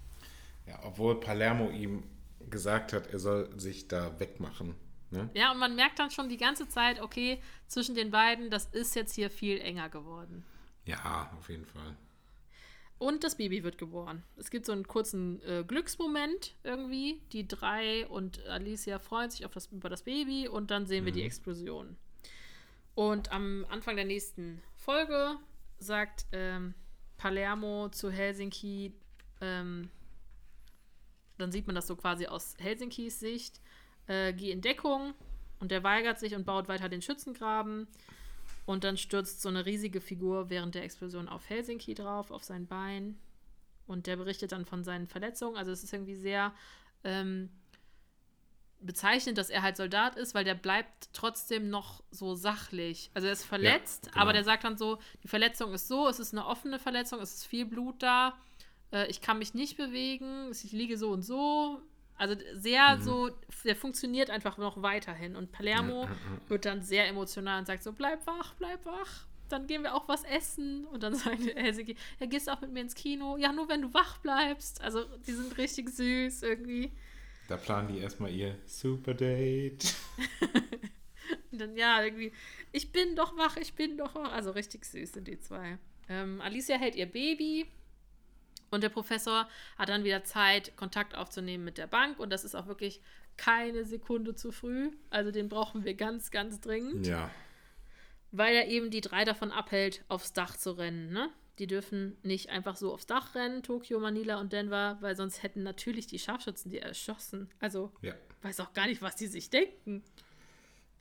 Ja, obwohl Palermo ihm gesagt hat, er soll sich da wegmachen. Ne? Ja, und man merkt dann schon die ganze Zeit, okay, zwischen den beiden, das ist jetzt hier viel enger geworden. Ja, auf jeden Fall. Und das Baby wird geboren. Es gibt so einen kurzen äh, Glücksmoment irgendwie. Die drei und Alicia freuen sich auf das, über das Baby und dann sehen wir die Explosion. Und am Anfang der nächsten Folge sagt ähm, Palermo zu Helsinki, ähm, dann sieht man das so quasi aus Helsinkis Sicht, äh, geh in Deckung und der weigert sich und baut weiter den Schützengraben. Und dann stürzt so eine riesige Figur während der Explosion auf Helsinki drauf, auf sein Bein. Und der berichtet dann von seinen Verletzungen. Also es ist irgendwie sehr ähm, bezeichnend, dass er halt Soldat ist, weil der bleibt trotzdem noch so sachlich. Also er ist verletzt, genau. aber der sagt dann so, die Verletzung ist so, es ist eine offene Verletzung, es ist viel Blut da, äh, ich kann mich nicht bewegen, ich liege so und so. Also sehr Mhm. so, der funktioniert einfach noch weiterhin. Und Palermo Ja, ja, ja. wird dann sehr emotional und sagt so, bleib wach, bleib wach. dann gehen wir auch was essen. Und dann sagt Helsinki, ja, gehst auch mit mir ins Kino? Ja, nur wenn du wach bleibst. Also, die sind richtig süß irgendwie. Da planen die erstmal ihr Super Date. Und dann, ja, irgendwie, ich bin doch wach, ich bin doch wach. Also richtig süß sind die zwei. Ähm, Alicia hält ihr Baby und der Professor hat dann wieder Zeit, Kontakt aufzunehmen mit der Bank. Und das ist auch wirklich keine Sekunde zu früh. Also den brauchen wir ganz, ganz dringend. Ja. Weil er eben die drei davon abhält, aufs Dach zu rennen. Ne? Die dürfen nicht einfach so aufs Dach rennen, Tokio, Manila und Denver, weil sonst hätten natürlich die Scharfschützen die erschossen. Also Ja. weiß auch gar nicht, was die sich denken.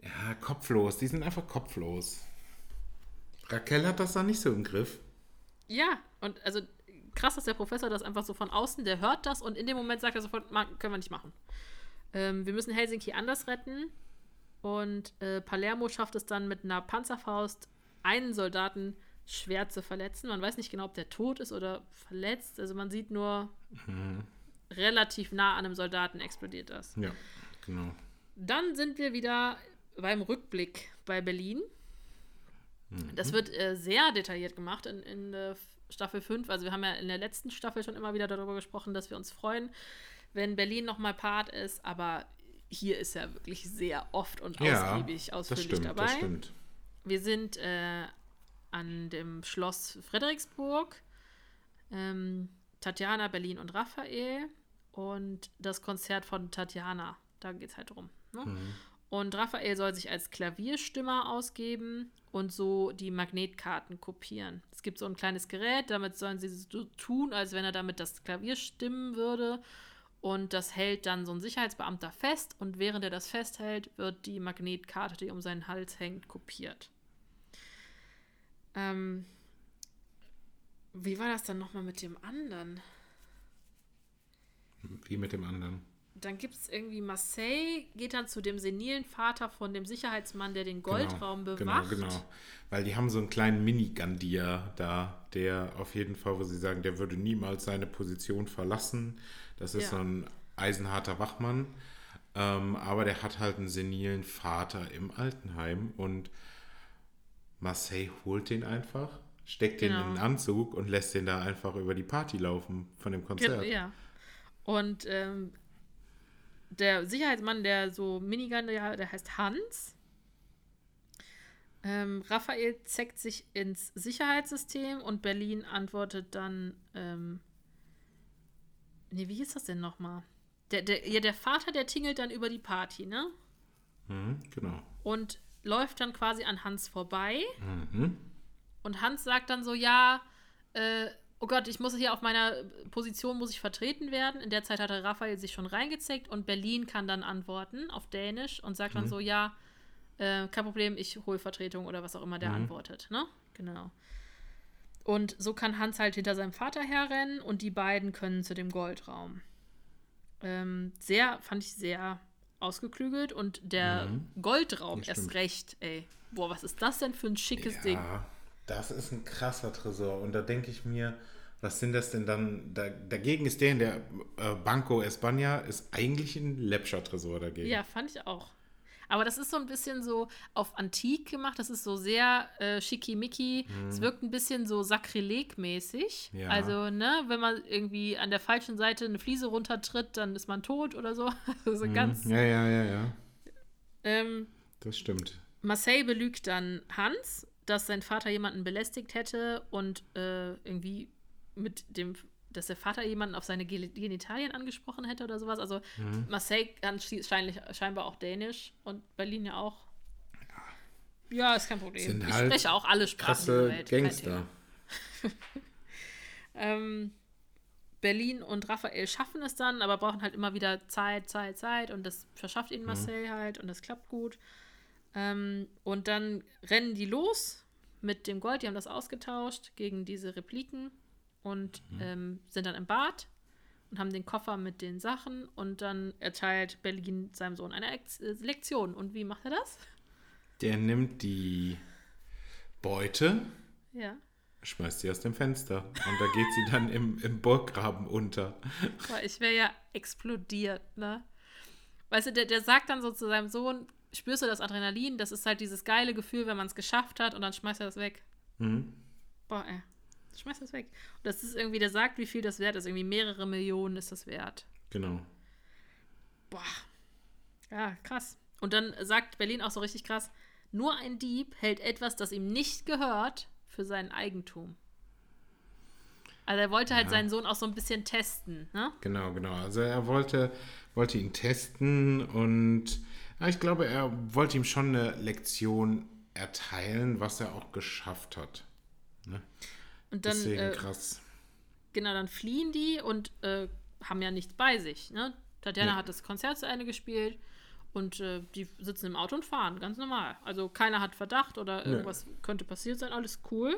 Ja, kopflos. Die sind einfach kopflos. Raquel hat das da nicht so im Griff. Ja, und also krass, dass der Professor das einfach so von außen, der hört das und in dem Moment sagt er sofort, "Ma- können wir nicht machen. Ähm, wir müssen Helsinki anders retten. Und äh, Palermo schafft es dann mit einer Panzerfaust, einen Soldaten schwer zu verletzen. Man weiß nicht genau, ob der tot ist oder verletzt. Also man sieht nur, relativ nah an einem Soldaten explodiert das. Ja, genau. Dann sind wir wieder beim Rückblick bei Berlin. Das wird äh, sehr detailliert gemacht in, in äh, Staffel 5. Also wir haben ja in der letzten Staffel schon immer wieder darüber gesprochen, dass wir uns freuen, wenn Berlin nochmal Part ist. Aber hier ist er wirklich sehr oft und Ja, ausgiebig, das ausführlich stimmt, dabei. das stimmt. Wir sind äh, an dem Schloss Frederiksburg. Ähm, Tatjana, Berlin und Raphael. Und das Konzert von Tatjana. Da geht es halt drum. Ne? Und Raphael soll sich als Klavierstimmer ausgeben und so die Magnetkarten kopieren. Es gibt so ein kleines Gerät, damit sollen sie so tun, als wenn er damit das Klavier stimmen würde. Und das hält dann so ein Sicherheitsbeamter fest. Und während er das festhält, wird die Magnetkarte, die um seinen Hals hängt, kopiert. Ähm, wie war das dann nochmal mit dem anderen? Wie mit dem anderen. Dann gibt es irgendwie Marseille, geht dann zu dem senilen Vater von dem Sicherheitsmann, der den Goldraum genau, bewacht. Genau, genau. Weil die haben so einen kleinen Mini-Gandia da, der auf jeden Fall, wo sie sagen, der würde niemals seine Position verlassen. Das ist Ja. so ein eisenharter Wachmann. Ähm, aber der hat halt einen senilen Vater im Altenheim und Marseille holt den einfach, steckt den Genau. in den Anzug und lässt den da einfach über die Party laufen von dem Konzert. Ja. Und ähm, der Sicherheitsmann, der so Minigun, der, der heißt Hans. Ähm, Raphael zeckt sich ins Sicherheitssystem und Berlin antwortet dann. Ähm, nee, wie hieß das denn nochmal? Der, der, ja, der Vater, der tingelt dann über die Party, ne? Mhm, genau. Und läuft dann quasi an Hans vorbei. Mhm. Und Hans sagt dann so, ja, äh, oh Gott, ich muss hier auf meiner Position muss ich vertreten werden. In der Zeit hatte Raphael sich schon reingezeckt und Berlin kann dann antworten auf Dänisch und sagt dann so, ja, äh, kein Problem, ich hole Vertretung oder was auch immer der antwortet, ne? Genau. Und so kann Hans halt hinter seinem Vater herrennen und die beiden können zu dem Goldraum. Ähm, sehr, fand ich sehr ausgeklügelt und der Goldraum Das erst recht, ey. Boah, was ist das denn für ein schickes Ding? Das ist ein krasser Tresor. Und da denke ich mir, was sind das denn dann? Da, dagegen ist der in der äh, Banco España ist eigentlich ein läppscher Tresor dagegen. Ja, fand ich auch. Aber das ist so ein bisschen so auf Antik gemacht. Das ist so sehr äh, schickimicki. Es wirkt ein bisschen so sakrilegmäßig. Ja. Also, ne, wenn man irgendwie an der falschen Seite eine Fliese runtertritt, dann ist man tot oder so. Also ganz. Ja, ja, ja, ja. Ähm, Das stimmt. Marseille belügt dann Hans, dass sein Vater jemanden belästigt hätte und äh, irgendwie mit dem, dass der Vater jemanden auf seine Genitalien angesprochen hätte oder sowas. Also Mhm. Marseille kann scheinbar auch Dänisch und Berlin ja auch. Ja, ist kein Problem. Sind ich halt spreche auch alle Sprachen Krasse Welt. Gangster. Ähm, Berlin und Raphael schaffen es dann, aber brauchen halt immer wieder Zeit, Zeit, Zeit und das verschafft Mhm. ihnen Marcel halt und das klappt gut. Ähm, und dann rennen die los mit dem Gold, die haben das ausgetauscht gegen diese Repliken und Mhm. ähm, sind dann im Bad und haben den Koffer mit den Sachen und dann erteilt Berlin seinem Sohn eine Ex äh, Lektion. Und wie macht er das? Der nimmt die Beute, Ja. schmeißt sie aus dem Fenster. Und da geht sie dann im, im Burggraben unter. Boah, ich wäre ja explodiert, ne? Weißt du, der, der sagt dann so zu seinem Sohn, spürst du das Adrenalin? Das ist halt dieses geile Gefühl, wenn man es geschafft hat und dann schmeißt er das weg. Mhm. Boah, ey. Schmeiß das weg. Und das ist irgendwie, der sagt, wie viel das wert ist. Irgendwie mehrere Millionen ist das wert. Genau. Boah. Ja, krass. Und dann sagt Berlin auch so richtig krass, nur ein Dieb hält etwas, das ihm nicht gehört, für sein Eigentum. Also er wollte halt Ja. seinen Sohn auch so ein bisschen testen, ne? Genau, genau. Also er wollte, wollte ihn testen und ja, ich glaube, er wollte ihm schon eine Lektion erteilen, was er auch geschafft hat. Ne? Und dann, Deswegen äh, krass. genau, dann fliehen die und äh, haben ja nichts bei sich, ne? Tatjana Ja. hat das Konzert zu Ende gespielt und äh, die sitzen im Auto und fahren, ganz normal. Also keiner hat Verdacht oder irgendwas könnte passiert sein, alles cool.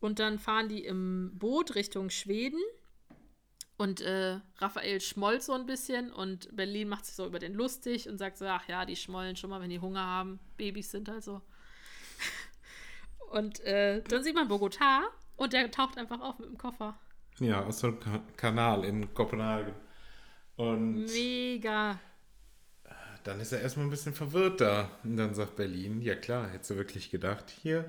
Und dann fahren die im Boot Richtung Schweden. Und äh, Raphael schmollt so ein bisschen und Berlin macht sich so über den lustig und sagt so, ach ja, die schmollen schon mal, wenn die Hunger haben. Babys sind halt so. Und äh, dann sieht man Bogotá und der taucht einfach auf mit dem Koffer. Ja, aus Ka Kanal in Kopenhagen. Und Mega. dann ist er erstmal ein bisschen verwirrt da. Und dann sagt Berlin, ja klar, hättest du wirklich gedacht, hier,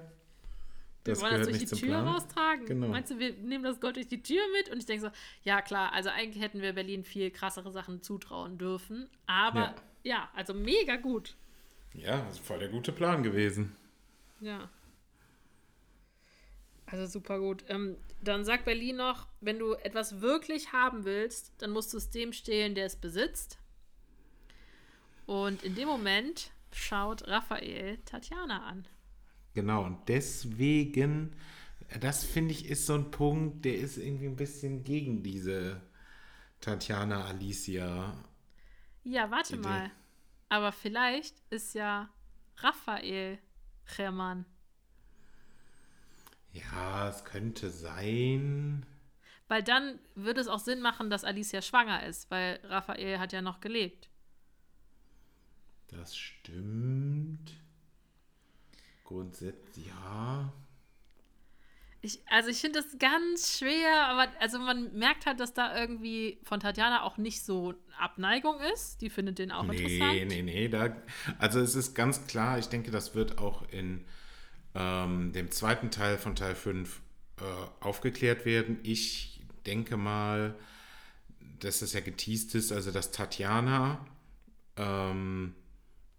Wir das wollen das durch die Tür Plan. raustragen. Genau. Meinst du, wir nehmen das Gold durch die Tür mit? Und ich denke so, ja klar, also eigentlich hätten wir Berlin viel krassere Sachen zutrauen dürfen. Aber ja, Ja. also mega gut. Ja, das ist voll der gute Plan gewesen. Ja. Also super gut. Ähm, dann sagt Berlin noch, wenn du etwas wirklich haben willst, dann musst du es dem stehlen, der es besitzt. Und in dem Moment schaut Raphael Tatjana an. Genau, und deswegen, das finde ich ist so ein Punkt, der ist irgendwie ein bisschen gegen diese Tatjana Alicia. Ja, warte Idee. mal. Aber vielleicht ist ja Raphael Hermann. Ja, es könnte sein. Weil dann würde es auch Sinn machen, dass Alicia schwanger ist, weil Raphael hat ja noch gelebt. Das stimmt. Grundsätzlich, ja. Ich, also ich finde das ganz schwer, aber also man merkt halt, dass da irgendwie von Tatjana auch nicht so Abneigung ist. Die findet den auch Nee, interessant. nee, nee. Da, also es ist ganz klar, ich denke, das wird auch in ähm, dem zweiten Teil von Teil 5 äh, aufgeklärt werden. Ich denke mal, dass es ja geteased ist, also dass Tatjana ähm,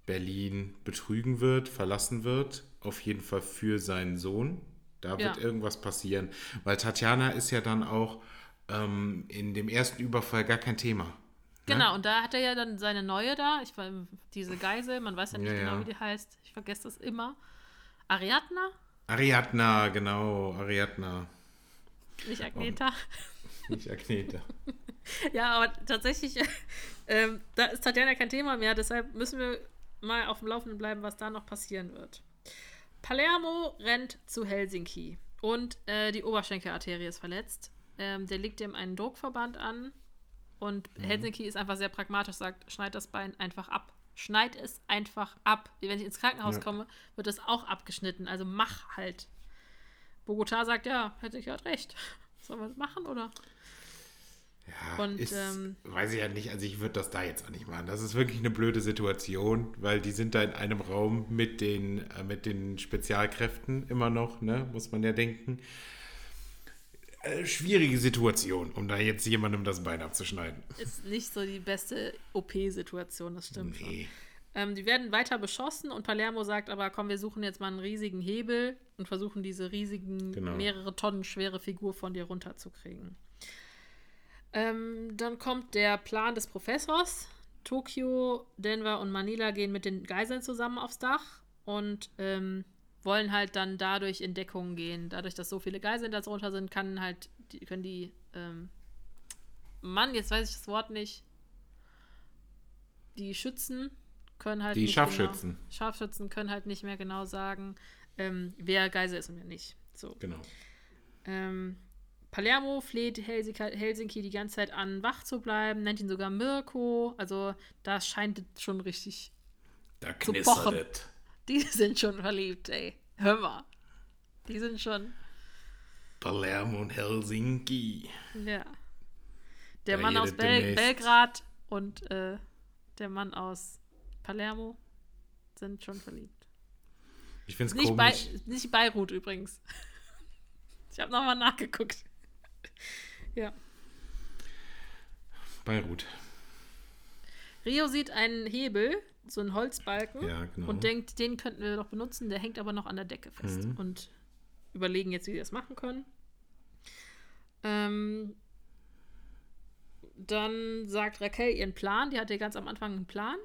Berlin betrügen wird, verlassen wird, auf jeden Fall für seinen Sohn. Da wird Ja. irgendwas passieren, weil Tatjana ist ja dann auch ähm, in dem ersten Überfall gar kein Thema. ne? Genau, und da hat er ja dann seine neue da, ich war diese Geisel, man weiß ja nicht Ja, genau, ja. wie die heißt. Ich vergesse das immer. Ariadna, Ariadna, genau, Ariadna. nicht Agneta. Nicht Agneta. Ja, aber tatsächlich, ähm, da ist Tatjana kein Thema mehr, deshalb müssen wir mal auf dem Laufenden bleiben, was da noch passieren wird. Palermo rennt zu Helsinki und äh, die Oberschenkelarterie ist verletzt. Ähm, der legt ihm einen Druckverband an und Helsinki ist einfach sehr pragmatisch, sagt, schneid das Bein einfach ab. Schneid es einfach ab. Wenn ich ins Krankenhaus Ja. komme, wird es auch abgeschnitten. Also mach halt. Bogota sagt, ja, ich halt recht. Sollen wir das machen, oder? Ja, Und, ist, ähm, weiß ich ja nicht, also ich würde das da jetzt auch nicht machen. Das ist wirklich eine blöde Situation, weil die sind da in einem Raum mit den, äh, mit den Spezialkräften immer noch, ne, muss man ja denken. Äh, schwierige Situation, um da jetzt jemandem das Bein abzuschneiden. ist nicht so die beste OP-Situation, das stimmt schon. Nee. Ähm, die werden weiter beschossen und Palermo sagt aber, komm, wir suchen jetzt mal einen riesigen Hebel und versuchen diese riesigen, Genau. mehrere Tonnen schwere Figur von dir runterzukriegen. Ähm, dann kommt der Plan des Professors. Tokio, Denver und Manila gehen mit den Geiseln zusammen aufs Dach und ähm, wollen halt dann dadurch in Deckung gehen. Dadurch, dass so viele Geiseln da drunter sind, kann halt, die, können die, ähm, Mann, jetzt weiß ich das Wort nicht. Die Schützen können halt Die nicht Scharfschützen. Genau, Scharfschützen können halt nicht mehr genau sagen, ähm, wer Geisel ist und wer nicht. So. Genau. Ähm, Palermo fleht Helsinki, die ganze Zeit an, wach zu bleiben, nennt ihn sogar Mirko. Also da scheint es schon richtig. Da Zu pochen. Die sind schon verliebt, ey. Hör mal. Die sind schon. Palermo und Helsinki. Ja. Der Da Mann aus Bel. Belgrad und äh, der Mann aus Palermo sind schon verliebt. Ich finde es Nicht, bei, komisch. nicht Beirut übrigens. Ich habe nochmal nachgeguckt. Ja. Beirut. Rio sieht einen Hebel, so einen Holzbalken, Ja, genau. und denkt, den könnten wir doch benutzen. Der hängt aber noch an der Decke fest. Mhm. Und überlegen jetzt, wie wir das machen können. Ähm, dann sagt Raquel ihren Plan. Die hatte ganz am Anfang einen Plan.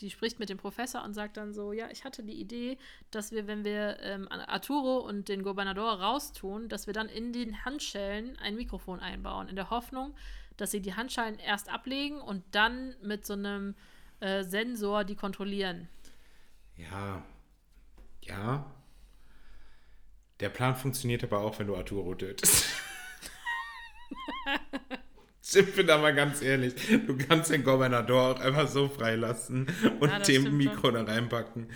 Die spricht mit dem Professor und sagt dann so: Ja, ich hatte die Idee, dass wir, wenn wir ähm, Arturo und den Gobernador raustun, dass wir dann in den Handschellen ein Mikrofon einbauen, in der Hoffnung, dass sie die Handschellen erst ablegen und dann mit so einem äh, Sensor die kontrollieren. Ja. Ja. Der Plan funktioniert aber auch, wenn du Arturo tötest. Sind wir da mal ganz ehrlich. Du kannst den Gobernador auch einfach so freilassen und Ja, dem Mikro da reinpacken.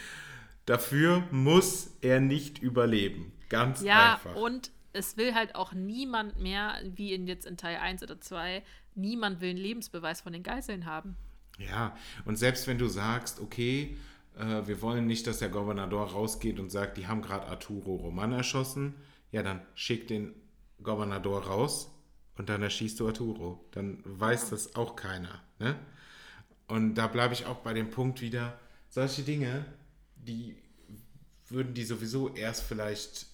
Dafür muss er nicht überleben. Ganz Ja, einfach. und es will halt auch niemand mehr, wie in jetzt in Teil 1 oder 2, niemand will einen Lebensbeweis von den Geiseln haben. Ja, und selbst wenn du sagst, okay, äh, wir wollen nicht, dass der Gobernador rausgeht und sagt, die haben gerade Arturo Roman erschossen, ja, dann schick den Gobernador raus und dann erschießt du Arturo. Dann weiß das auch keiner. Ne? Und da bleibe ich auch bei dem Punkt wieder, solche Dinge, die würden die sowieso erst vielleicht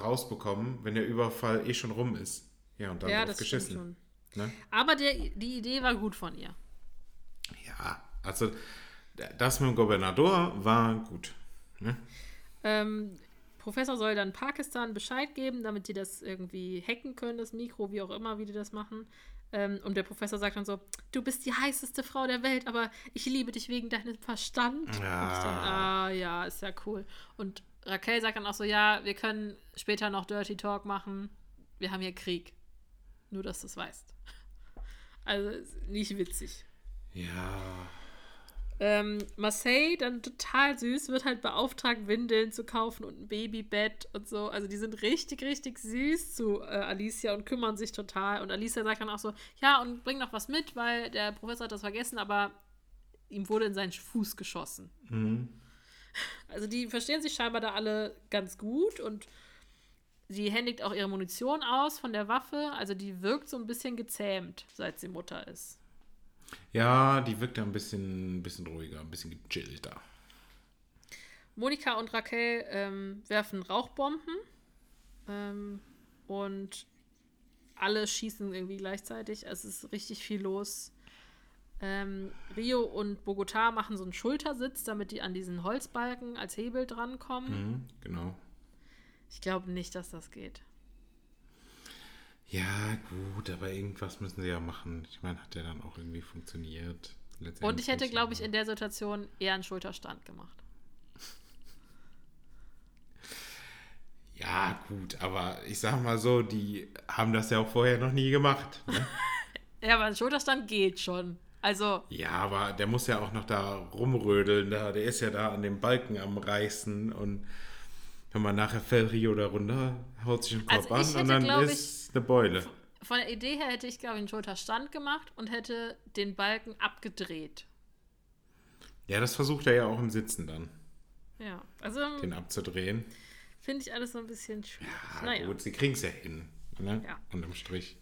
rausbekommen, wenn der Überfall eh schon rum ist. Ja, und dann ja, stimmt geschissen. Ne? Aber der, die Idee war gut von ihr. Ja, also das mit dem Gobernador war gut. Ne? Ähm, Professor soll dann Pakistan Bescheid geben, damit die das irgendwie hacken können, das Mikro, wie auch immer, wie die das machen. Ähm, und der Professor sagt dann so: Du bist die heißeste Frau der Welt, aber ich liebe dich wegen deinem Verstand. Und ich dann, Ja. ah, ja, ist ja cool. Und Raquel sagt dann auch so: Ja, wir können später noch Dirty Talk machen. Wir haben hier Krieg. Nur, dass du es weißt. Also, nicht witzig. Ja. Ähm, Marseille, dann total süß, wird halt beauftragt, Windeln zu kaufen und ein Babybett und so. Also die sind richtig, richtig süß zu äh, Alicia und kümmern sich total. Und Alicia sagt dann auch so, ja, und bring noch was mit, weil der Professor hat das vergessen, aber ihm wurde in seinen Fuß geschossen. Mhm. Also die verstehen sich scheinbar da alle ganz gut und sie händigt auch ihre Munition aus von der Waffe. Also die wirkt so ein bisschen gezähmt, seit sie Mutter ist. Ja, die wirkt ja ein bisschen, bisschen ruhiger, ein bisschen gechillter. Monika und Raquel ähm, werfen Rauchbomben ähm, und alle schießen irgendwie gleichzeitig. Es ist richtig viel los. Ähm, Rio und Bogotá machen so einen Schultersitz, damit die an diesen Holzbalken als Hebel drankommen. Mhm, genau. Ich glaube nicht, dass das geht. Ja, gut, aber irgendwas müssen sie ja machen. Ich meine, hat ja dann auch irgendwie funktioniert. Und ich hätte, glaube ich, in in der Situation eher einen Schulterstand gemacht. Ja, gut, aber ich sag mal so, die haben das ja auch vorher noch nie gemacht. Ne? Ja, aber ein Schulterstand geht schon. Also, ja, aber der muss ja auch noch da rumrödeln. Da, der ist ja da an dem Balken am Reißen und wenn man nachher fällt Rio da runter, haut sich den Also ich an und dann ist eine Beule. von der Idee her hätte ich, glaube ich, einen Schulterstand gemacht und hätte den Balken abgedreht. Ja, das versucht er ja auch im Sitzen dann, Ja, also den abzudrehen. finde ich alles so ein bisschen schwierig. Ja, naja. gut, sie kriegen es ja hin. Ne? Ja. Unterm Strich.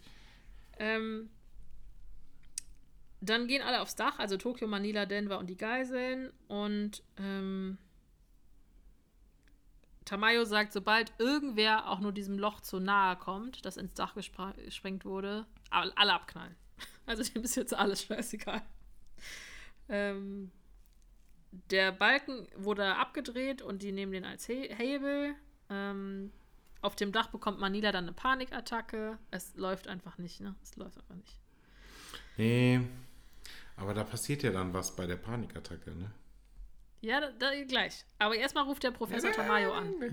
Ähm, dann gehen alle aufs Dach, also Tokio, Manila, Denver und die Geiseln. Und ähm, Tamayo sagt, sobald irgendwer auch nur diesem Loch zu nahe kommt, das ins Dach gesprengt wurde, all- alle abknallen. Also dem ist jetzt alles scheißegal. Ähm, der Balken wurde abgedreht und die nehmen den als He Hebel. Ähm, auf dem Dach bekommt Manila dann eine Panikattacke. Es läuft einfach nicht, ne? Es läuft einfach nicht. Nee, aber da passiert ja dann was bei der Panikattacke, ne? Ja, da, da, gleich. Aber erstmal ruft der Professor Tamayo an.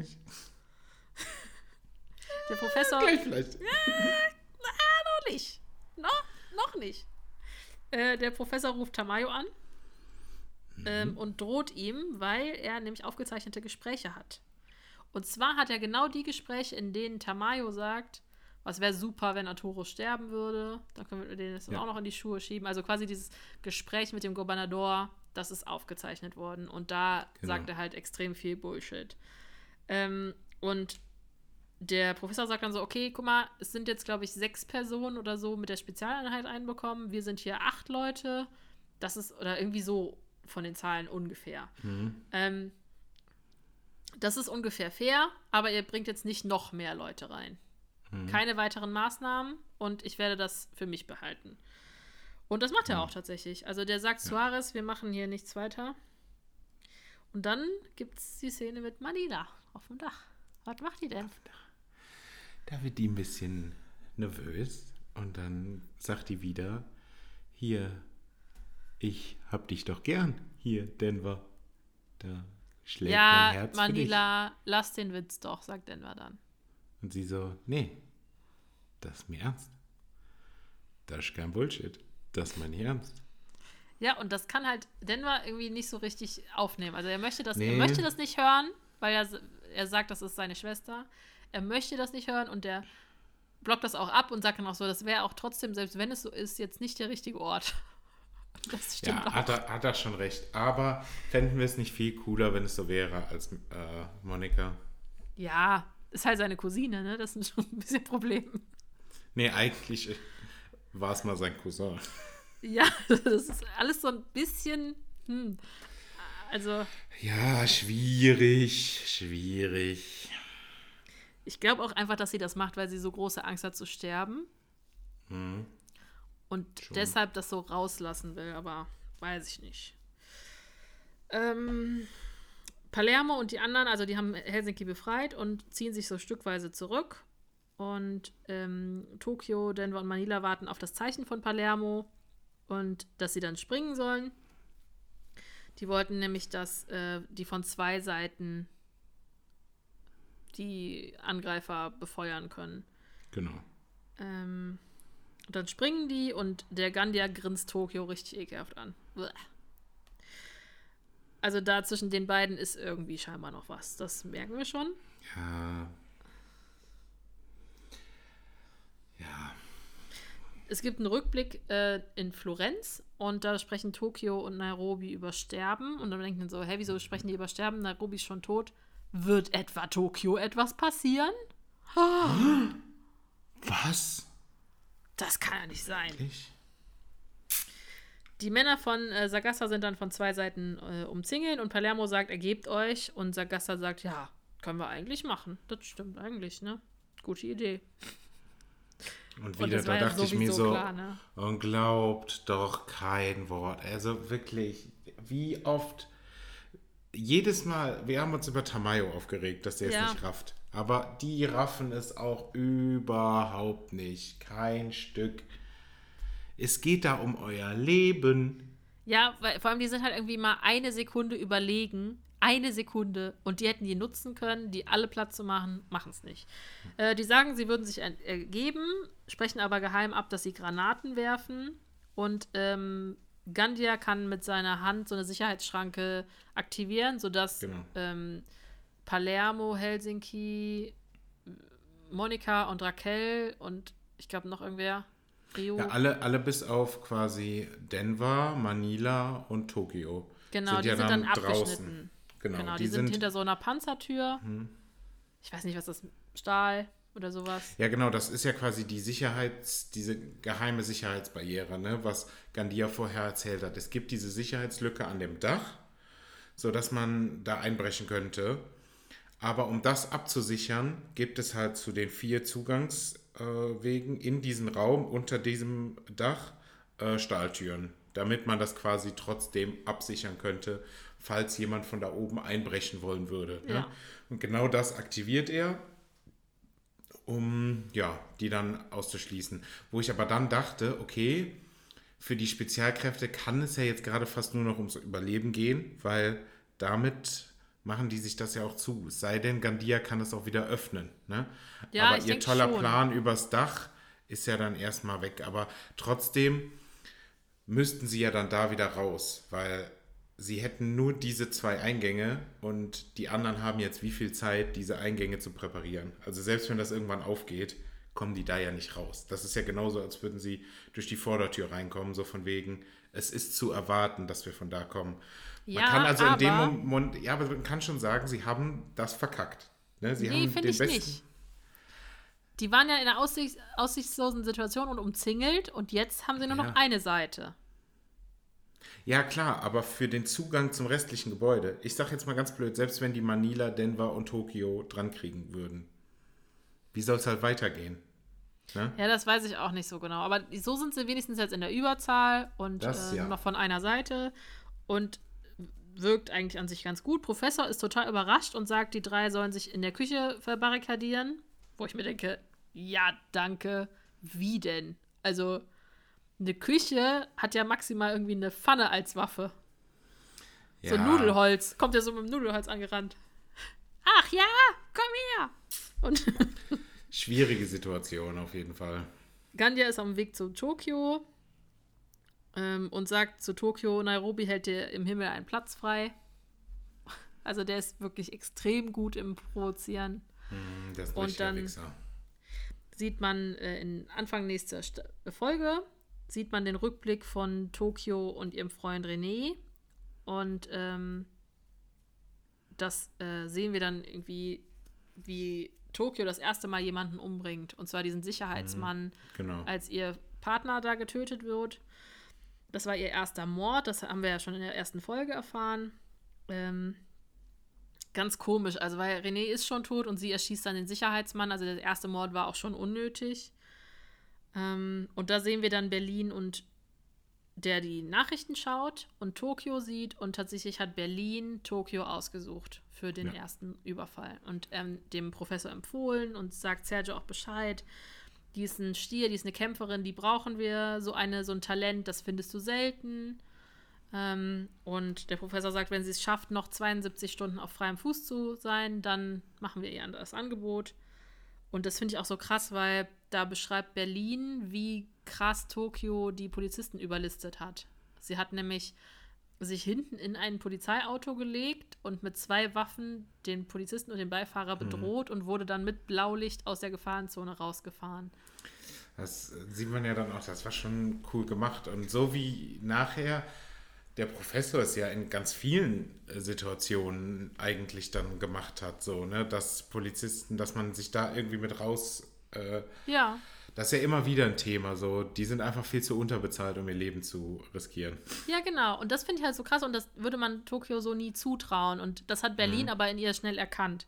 Der Professor. gleich vielleicht. noch nicht. Noch, noch nicht. Äh, der Professor ruft Tamayo an ähm, und droht ihm, weil er nämlich aufgezeichnete Gespräche hat. Und zwar hat er genau die Gespräche, in denen Tamayo sagt, was wäre super, wenn Arturo sterben würde. Da können wir den jetzt Ja. auch noch in die Schuhe schieben. Also quasi dieses Gespräch mit dem Gobernador, das ist aufgezeichnet worden. Und da Genau. sagt er halt extrem viel Bullshit. Ähm, und der Professor sagt dann so, okay, guck mal, es sind jetzt, glaube ich, sechs Personen oder so mit der Spezialeinheit einbekommen. Wir sind hier acht Leute. Das ist, oder irgendwie so von den Zahlen ungefähr. Ähm, das ist ungefähr fair, aber ihr bringt jetzt nicht noch mehr Leute rein. Keine weiteren Maßnahmen und ich werde das für mich behalten. Und das macht er auch tatsächlich. Also der sagt Suarez, wir machen hier nichts weiter. Und dann gibt es die Szene mit Manila auf dem Dach. Was macht die denn? Da wird die ein bisschen nervös und dann sagt die wieder, hier, ich hab dich doch gern, hier, Denver. Da schlägt mein Ja, Herz Manila, lass den Witz doch, sagt Denver dann. für dich. Und sie so, nee, das ist mir ernst. Das ist kein Bullshit. Das ist mein Ernst. Ja, und das kann halt Denver irgendwie nicht so richtig aufnehmen. Also er möchte das, er Nee. möchte das nicht hören, weil er, er sagt, das ist seine Schwester. Er möchte das nicht hören und der blockt das auch ab und sagt dann auch so, das wäre auch trotzdem, selbst wenn es so ist, jetzt nicht der richtige Ort. Das stimmt Ja, auch. hat er, hat er schon recht. Aber fänden wir es nicht viel cooler, wenn es so wäre als äh, Monika? Ja, ist halt seine Cousine, ne? Das ist schon ein bisschen Problem. Nee, eigentlich war es mal sein Cousin. Ja, das ist alles so ein bisschen. Hm. Also, Ja, schwierig, schwierig. ich glaube auch einfach, dass sie das macht, weil sie so große Angst hat zu sterben. Hm. Und deshalb das so rauslassen will, aber weiß ich nicht. Ähm, Palermo und die anderen, also die haben Helsinki befreit und ziehen sich so stückweise zurück. Und ähm, Tokio, Denver und Manila warten auf das Zeichen von Palermo und dass sie dann springen sollen. Die wollten nämlich, dass äh, die von zwei Seiten die Angreifer befeuern können. Genau. Ähm, und dann springen die und der Gandia grinst Tokio richtig ekelhaft an. Bleh. Also da zwischen den beiden ist irgendwie scheinbar noch was. Das merken wir schon. Ja. Ja. Es gibt einen Rückblick äh, in Florenz und da sprechen Tokio und Nairobi über Sterben. Und dann denken wir so, hä, wieso sprechen die über Sterben? Nairobi ist schon tot. Wird etwa Tokio etwas passieren? Was? Das kann ja nicht sein. Ich? Die Männer von äh, Sagassa sind dann von zwei Seiten äh, umzingeln und Palermo sagt, ergebt euch. Und Sagassa sagt, ja, können wir eigentlich machen. Das stimmt eigentlich, ne? Gute Idee. Und Und wieder, das da ja dachte ich mir so, klar, ne? und glaubt doch kein Wort. Also wirklich, wie oft, jedes Mal, wir haben uns über Tamayo aufgeregt, dass der Ja. es nicht rafft. Aber die raffen es auch überhaupt nicht. Kein Stück. Es geht da um euer Leben. Ja, weil vor allem die sind halt irgendwie mal eine Sekunde überlegen. Eine Sekunde. Und die hätten die nutzen können, die alle Platz zu machen, machen es nicht. Äh, die sagen, sie würden sich en- ergeben, sprechen aber geheim ab, dass sie Granaten werfen. Und ähm, Gandia kann mit seiner Hand so eine Sicherheitsschranke aktivieren, sodass Genau. ähm, Palermo, Helsinki, Monika und Raquel und ich glaube noch irgendwer, Rio. Ja, alle, alle bis auf quasi Denver, Manila und Tokio. Genau, die sind dann abgeschnitten. Genau, Genau, die, die, sind, sind, hinter so einer Panzertür. Ich weiß nicht, was das Stahl oder sowas. Ja, genau, das ist ja quasi die Sicherheits, diese geheime Sicherheitsbarriere, ne, was Gandia vorher erzählt hat. Es gibt diese Sicherheitslücke an dem Dach, sodass man da einbrechen könnte. Aber um das abzusichern, gibt es halt zu den vier Zugangswegen in diesen Raum unter diesem Dach äh, Stahltüren, damit man das quasi trotzdem absichern könnte, falls jemand von da oben einbrechen wollen würde. Ne? Ja. Und genau das aktiviert er um ja, die dann auszuschließen. Wo ich aber dann dachte, okay, für die Spezialkräfte kann es ja jetzt gerade fast nur noch ums Überleben gehen, weil damit machen die sich das ja auch zu. Es sei denn, Gandia kann es auch wieder öffnen. Ne? Ja, aber ihr toller schon. Plan übers Dach ist ja dann erstmal weg. Aber trotzdem müssten sie ja dann da wieder raus, weil sie hätten nur diese zwei Eingänge und die anderen haben jetzt wie viel Zeit, diese Eingänge zu präparieren. Also selbst wenn das irgendwann aufgeht, kommen die da ja nicht raus. Das ist ja genauso, als würden sie durch die Vordertür reinkommen, so von wegen, es ist zu erwarten, dass wir von da kommen. Man Ja, kann also in dem aber- Moment, ja, aber man kann schon sagen, sie haben das verkackt. Ne? Sie Nee, haben den ich besten, nicht. Die waren ja in einer aussichts aussichtslosen Situation und umzingelt und jetzt haben sie nur Ja. noch eine Seite. Ja, klar, aber für den Zugang zum restlichen Gebäude, ich sag jetzt mal ganz blöd, selbst wenn die Manila, Denver und Tokio drankriegen würden, wie soll es halt weitergehen? Ne? Ja, das weiß ich auch nicht so genau. Aber so sind sie wenigstens jetzt in der Überzahl und Das, äh, ja. nur noch von einer Seite und wirkt eigentlich an sich ganz gut. Professor ist total überrascht und sagt, die drei sollen sich in der Küche verbarrikadieren. Wo ich mir denke, ja, danke. Wie denn? Also, eine Küche hat ja maximal irgendwie eine Pfanne als Waffe. So Ja. Nudelholz. Kommt ja so mit dem Nudelholz angerannt. Ach ja, komm her. Und Schwierige Situation auf jeden Fall. Gandia ist am Weg zu Tokio ähm, und sagt zu Tokio, Nairobi hält dir im Himmel einen Platz frei. Also der ist wirklich extrem gut im Provozieren. Hm, Das ist Und dann- Wichser. Sieht man äh, in Anfang nächster St Folge, sieht man den Rückblick von Tokio und ihrem Freund René. Und ähm, das äh, sehen wir dann irgendwie, wie Tokio das erste Mal jemanden umbringt. Und zwar diesen Sicherheitsmann. Genau. als ihr Partner da getötet wird. Das war ihr erster Mord, das haben wir ja schon in der ersten Folge erfahren. Ähm, ganz komisch, also weil René ist schon tot und sie erschießt dann den Sicherheitsmann, also der erste Mord war auch schon unnötig. Ähm, und da sehen wir dann Berlin und der die Nachrichten schaut und Tokio sieht und tatsächlich hat Berlin Tokio ausgesucht für den Ja. ersten Überfall und ähm, dem Professor empfohlen und sagt Sergio auch Bescheid. Die ist ein Stier, die ist eine Kämpferin, die brauchen wir. So eine, so ein Talent, das findest du selten. Ähm, und der Professor sagt, wenn sie es schafft, noch 72 Stunden auf freiem Fuß zu sein, dann machen wir ihr das Angebot. Und das finde ich auch so krass, weil da beschreibt Berlin, wie krass Tokio die Polizisten überlistet hat. Sie hat nämlich sich hinten in ein Polizeiauto gelegt und mit zwei Waffen den Polizisten und den Beifahrer bedroht und wurde dann mit Blaulicht aus der Gefahrenzone rausgefahren. Das sieht man ja dann auch, das war schon cool gemacht. Und so wie nachher der Professor es ja in ganz vielen äh, Situationen eigentlich dann gemacht hat, so, ne, dass Polizisten, dass man sich da irgendwie mit raus, äh, Ja, das ist ja immer wieder ein Thema, so, die sind einfach viel zu unterbezahlt, um ihr Leben zu riskieren. ja, genau. Und das finde ich halt so krass und das würde man Tokio so nie zutrauen. Und das hat Berlin aber in ihr schnell erkannt.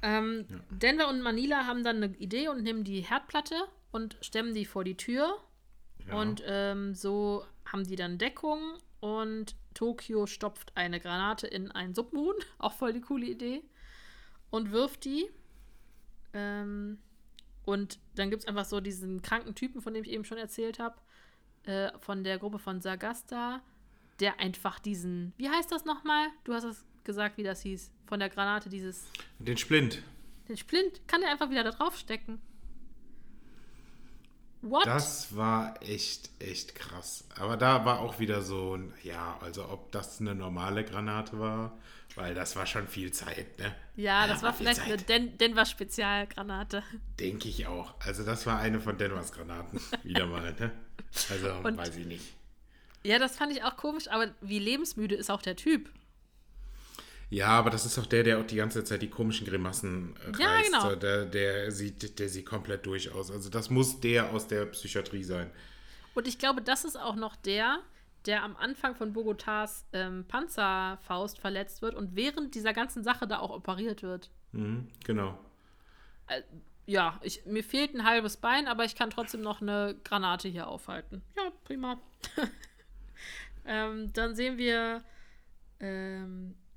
Ähm, Denver und Manila haben dann eine Idee und nehmen die Herdplatte und stemmen die vor die Tür. Ja. Und ähm, so haben die dann Deckung und Tokio stopft eine Granate in einen Submoon, auch voll die coole Idee, und wirft die. Ähm, und dann gibt es einfach so diesen kranken Typen, von dem ich eben schon erzählt habe, äh, von der Gruppe von Sagasta, der einfach diesen, wie heißt das nochmal? Du hast es gesagt, wie das hieß. Von der Granate dieses, Den Splint. den Splint, kann der einfach wieder da draufstecken. What? Das war echt, echt krass. Aber da war auch wieder so ein, ja, also ob das eine normale Granate war, weil das war schon viel Zeit, ne? Ja, das war viel vielleicht eine Zeit. Den Denver Spezialgranate. Denke ich auch. Also das war eine von Denvers Granaten. Wieder mal, ne? Also Und- weiß ich nicht. Ja, das fand ich auch komisch, aber wie lebensmüde ist auch der Typ. Ja, aber das ist auch der, der auch die ganze Zeit die komischen Grimassen äh, Ja, reißt. genau. So, Der, der, sieht, der sieht komplett durch aus. Also das muss der aus der Psychiatrie sein. Und ich glaube, das ist auch noch der, der am Anfang von Bogotas ähm, Panzerfaust verletzt wird und während dieser ganzen Sache da auch operiert wird. Mhm, genau. Ja, ich, mir fehlt ein halbes Bein, aber ich kann trotzdem noch eine Granate hier aufhalten. Ja, prima. ähm, dann sehen wir ähm, äh,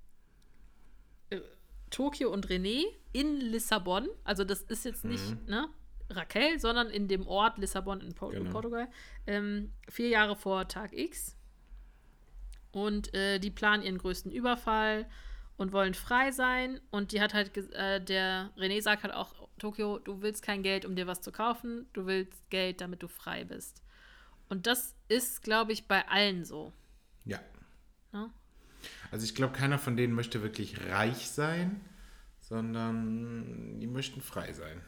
Tokio und René in Lissabon. Also das ist jetzt nicht ne, Raquel, sondern in dem Ort Lissabon in, Por in Genau. Portugal. Ähm, vier Jahre vor Tag X. Und äh, die planen ihren größten Überfall und wollen frei sein. Und die hat halt, äh, der René sagt halt auch, Tokio, du willst kein Geld, um dir was zu kaufen, du willst Geld, damit du frei bist. Und das ist, glaube ich, bei allen so. Ja. Ne? Also ich glaube, keiner von denen möchte wirklich reich sein, sondern die möchten frei sein.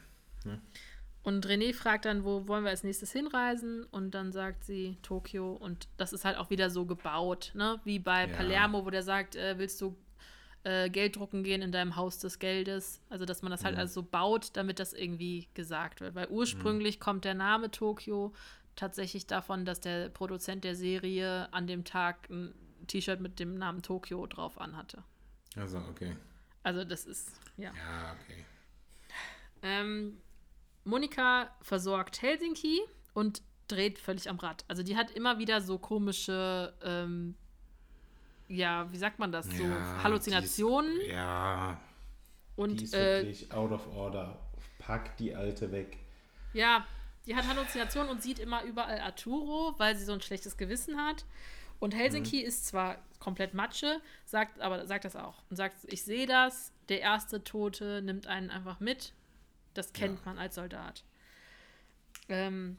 Und René fragt dann, wo wollen wir als nächstes hinreisen? Und dann sagt sie Tokio. Und das ist halt auch wieder so gebaut, ne? Wie bei Ja. Palermo, wo der sagt, äh, willst du äh, Geld drucken gehen in deinem Haus des Geldes? Also, dass man das Mhm. halt also so baut, damit das irgendwie gesagt wird. Weil ursprünglich kommt der Name Tokio tatsächlich davon, dass der Produzent der Serie an dem Tag ein T-Shirt mit dem Namen Tokio drauf anhatte. Also, okay. Also, das ist, ja. Ja, okay. Ähm, Monika versorgt Helsinki und dreht völlig am Rad. Also die hat immer wieder so komische, ähm, ja, wie sagt man das, so Ja, Halluzinationen Die ist, ja, die und ist äh, wirklich out of order. Pack die alte weg. ja, die hat Halluzinationen und sieht immer überall Arturo, weil sie so ein schlechtes Gewissen hat. Und Helsinki Mhm. ist zwar komplett Matsche, sagt aber sagt das auch und sagt, ich sehe das, der erste Tote nimmt einen einfach mit. Das kennt Ja. man als Soldat. Ähm,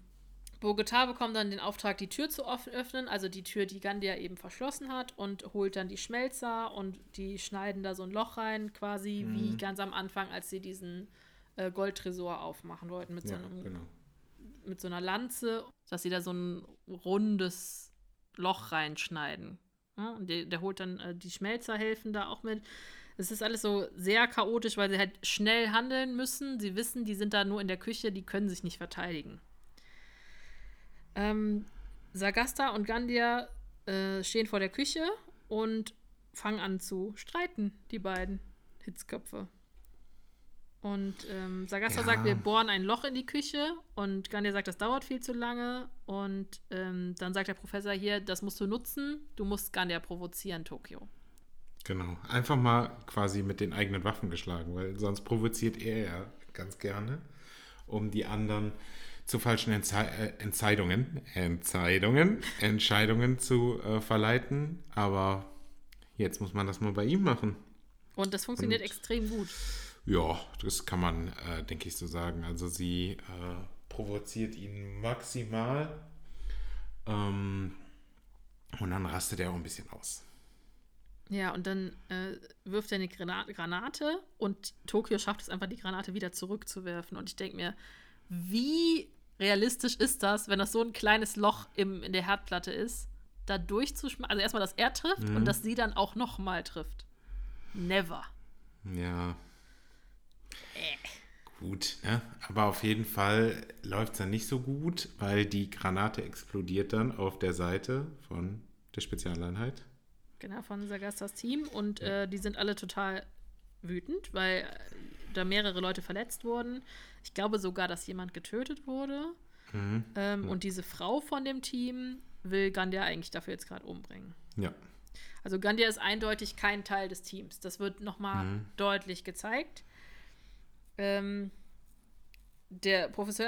Bogota bekommt dann den Auftrag, die Tür zu öffnen, also die Tür, die Gandia eben verschlossen hat, und holt dann die Schmelzer und die schneiden da so ein Loch rein, quasi Mhm. wie ganz am Anfang, als sie diesen äh, Goldtresor aufmachen wollten mit so Ja, einem genau. mit so einer Lanze, dass sie da so ein rundes Loch reinschneiden. Ja, der, der holt dann äh, die Schmelzer helfen da auch mit. Es ist alles so sehr chaotisch, weil sie halt schnell handeln müssen. Sie wissen, die sind da nur in der Küche, die können sich nicht verteidigen. Ähm, Sagasta und Gandia äh, stehen vor der Küche und fangen an zu streiten, die beiden Hitzköpfe. Und ähm, Sagasta Ja. sagt, wir bohren ein Loch in die Küche und Gandia sagt, das dauert viel zu lange. Und ähm, dann sagt der Professor hier, das musst du nutzen, du musst Gandia provozieren, Tokio. Genau. Einfach mal quasi mit den eigenen Waffen geschlagen, weil sonst provoziert er ja ganz gerne, um die anderen zu falschen Entzei äh, Entscheidungen, Entscheidungen, Entscheidungen zu äh, verleiten. Aber jetzt muss man das mal bei ihm machen. Und das funktioniert Und- extrem gut. Ja, das kann man, äh, denke ich, so sagen. Also sie äh, provoziert ihn maximal. Ähm, und dann rastet er auch ein bisschen aus. Ja, und dann äh, wirft er eine Grana Granate und Tokio schafft es einfach, die Granate wieder zurückzuwerfen. Und ich denke mir, wie realistisch ist das, wenn das so ein kleines Loch im, in der Herdplatte ist, da durchzuschmeißen? Also erstmal, dass er trifft und dass sie dann auch nochmal trifft. Never. Ja. Gut, ne? Aber auf jeden Fall läuft es dann nicht so gut, weil die Granate explodiert dann auf der Seite von der Spezialeinheit. Genau, von Sagastas Team. Und äh, die sind alle total wütend, weil äh, da mehrere Leute verletzt wurden. Ich glaube sogar, dass jemand getötet wurde. Ähm, Und diese Frau von dem Team will Gandia eigentlich dafür jetzt gerade umbringen. Ja. Also Gandia ist eindeutig kein Teil des Teams. Das wird nochmal Mhm. deutlich gezeigt. Ähm, der, Professor,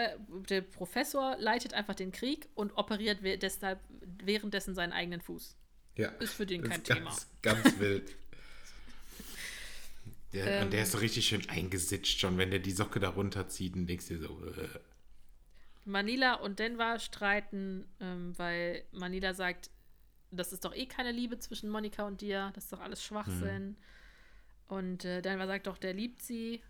der Professor leitet einfach den Krieg und operiert we- deshalb währenddessen seinen eigenen Fuß. Ja. Ist für den kein Thema. Ganz, ganz wild. Der, Ähm. und der ist so richtig schön eingesitzt schon, wenn der die Socke da runterzieht und denkst dir so, äh, Manila und Denver streiten, ähm, weil Manila sagt, das ist doch eh keine Liebe zwischen Monika und dir, das ist doch alles Schwachsinn. Mhm. Und äh, Denver sagt doch, der liebt sie.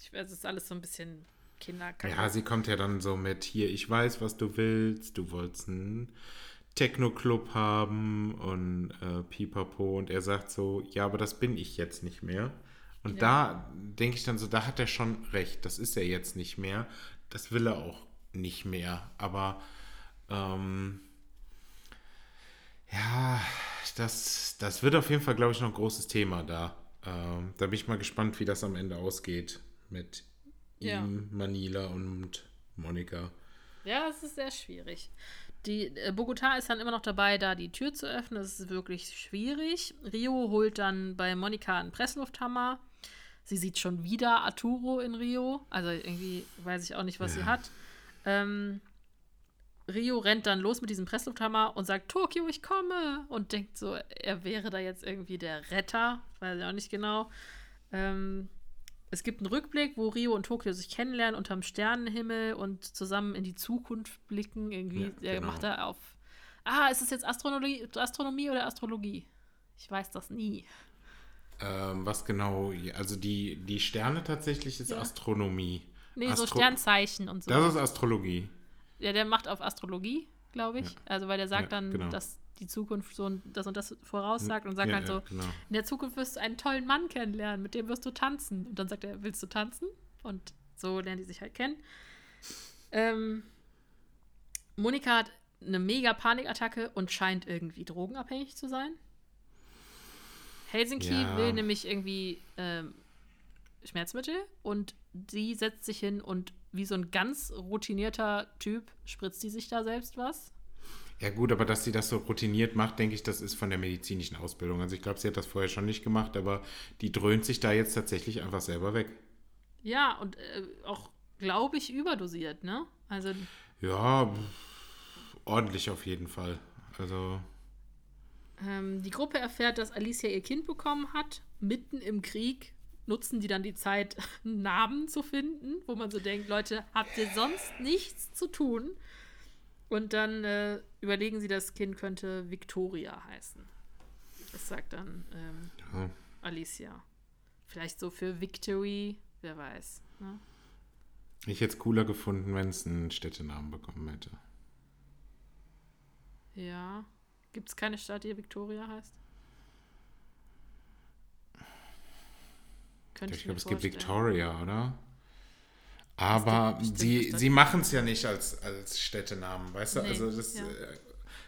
Ich es ist alles so ein bisschen Kinderkacke. Ja, sie kommt ja dann so mit, hier, ich weiß, was du willst, du wolltest einen Techno-Club haben und äh, pipapo und er sagt so, ja, aber das bin ich jetzt nicht mehr. Und da denke ich dann so, da hat er schon recht, das ist er jetzt nicht mehr, das will er auch nicht mehr, aber ähm, ja, das, das wird auf jeden Fall, glaube ich, noch ein großes Thema da. Ähm, da bin ich mal gespannt, wie das am Ende ausgeht mit Ja. ihm, Manila und Monika. Ja, es ist sehr schwierig. Die äh, Bogota ist dann immer noch dabei, da die Tür zu öffnen. Das ist wirklich schwierig. Rio holt dann bei Monika einen Presslufthammer. Sie sieht schon wieder Arturo in Rio. Also irgendwie weiß ich auch nicht, was sie Ja. hat. Ähm, Rio rennt dann los mit diesem Presslufthammer und sagt, Tokio, ich komme. Und denkt so, er wäre da jetzt irgendwie der Retter. Weiß ich auch nicht genau. Ähm, es gibt einen Rückblick, wo Rio und Tokio sich kennenlernen unterm Sternenhimmel und zusammen in die Zukunft blicken. Irgendwie, Ja, der genau. macht da auf. Ah, ist es jetzt Astronomie, Astronomie oder Astrologie? Ich weiß das nie. Ähm, was genau, also die, die Sterne tatsächlich ist Ja. Astronomie. Nee, so Astro- Sternzeichen und so. Das ist Astrologie. Ja, der macht auf Astrologie, glaube ich. Ja. Also, weil der sagt dann, genau. dass die Zukunft so ein- das und das voraussagt und sagt ja, halt so, ja, genau. in der Zukunft wirst du einen tollen Mann kennenlernen, mit dem wirst du tanzen. Und dann sagt er, willst du tanzen? Und so lernen die sich halt kennen. Ähm, Monika hat eine mega Panikattacke und scheint irgendwie drogenabhängig zu sein. Helsinki Ja. will nämlich irgendwie ähm, Schmerzmittel und sie setzt sich hin und wie so ein ganz routinierter Typ spritzt die sich da selbst was. Ja gut, aber dass sie das so routiniert macht, denke ich, das ist von der medizinischen Ausbildung. Also ich glaube, sie hat das vorher schon nicht gemacht, aber die dröhnt sich da jetzt tatsächlich einfach selber weg. Ja, und äh, auch, glaube ich, überdosiert, ne? Also, Ja, ordentlich auf jeden Fall. Also, ähm, die Gruppe erfährt, dass Alicia ihr Kind bekommen hat. Mitten im Krieg nutzen die dann die Zeit, einen Namen zu finden, wo man so denkt, Leute, habt ihr sonst nichts zu tun? Und dann äh, überlegen sie, das Kind könnte Victoria heißen. Das sagt dann ähm, ja. Alicia. Vielleicht so für Victory, wer weiß. Ne? ich hätte es cooler gefunden, wenn es einen Städtenamen bekommen hätte. Ja. Gibt es keine Stadt, die Victoria heißt? Könnte Ich mir glaube, es gibt. Victoria, oder? Aber sie, sie machen es ja nicht als, als Städtenamen, weißt du? Nee, also das, ja. äh,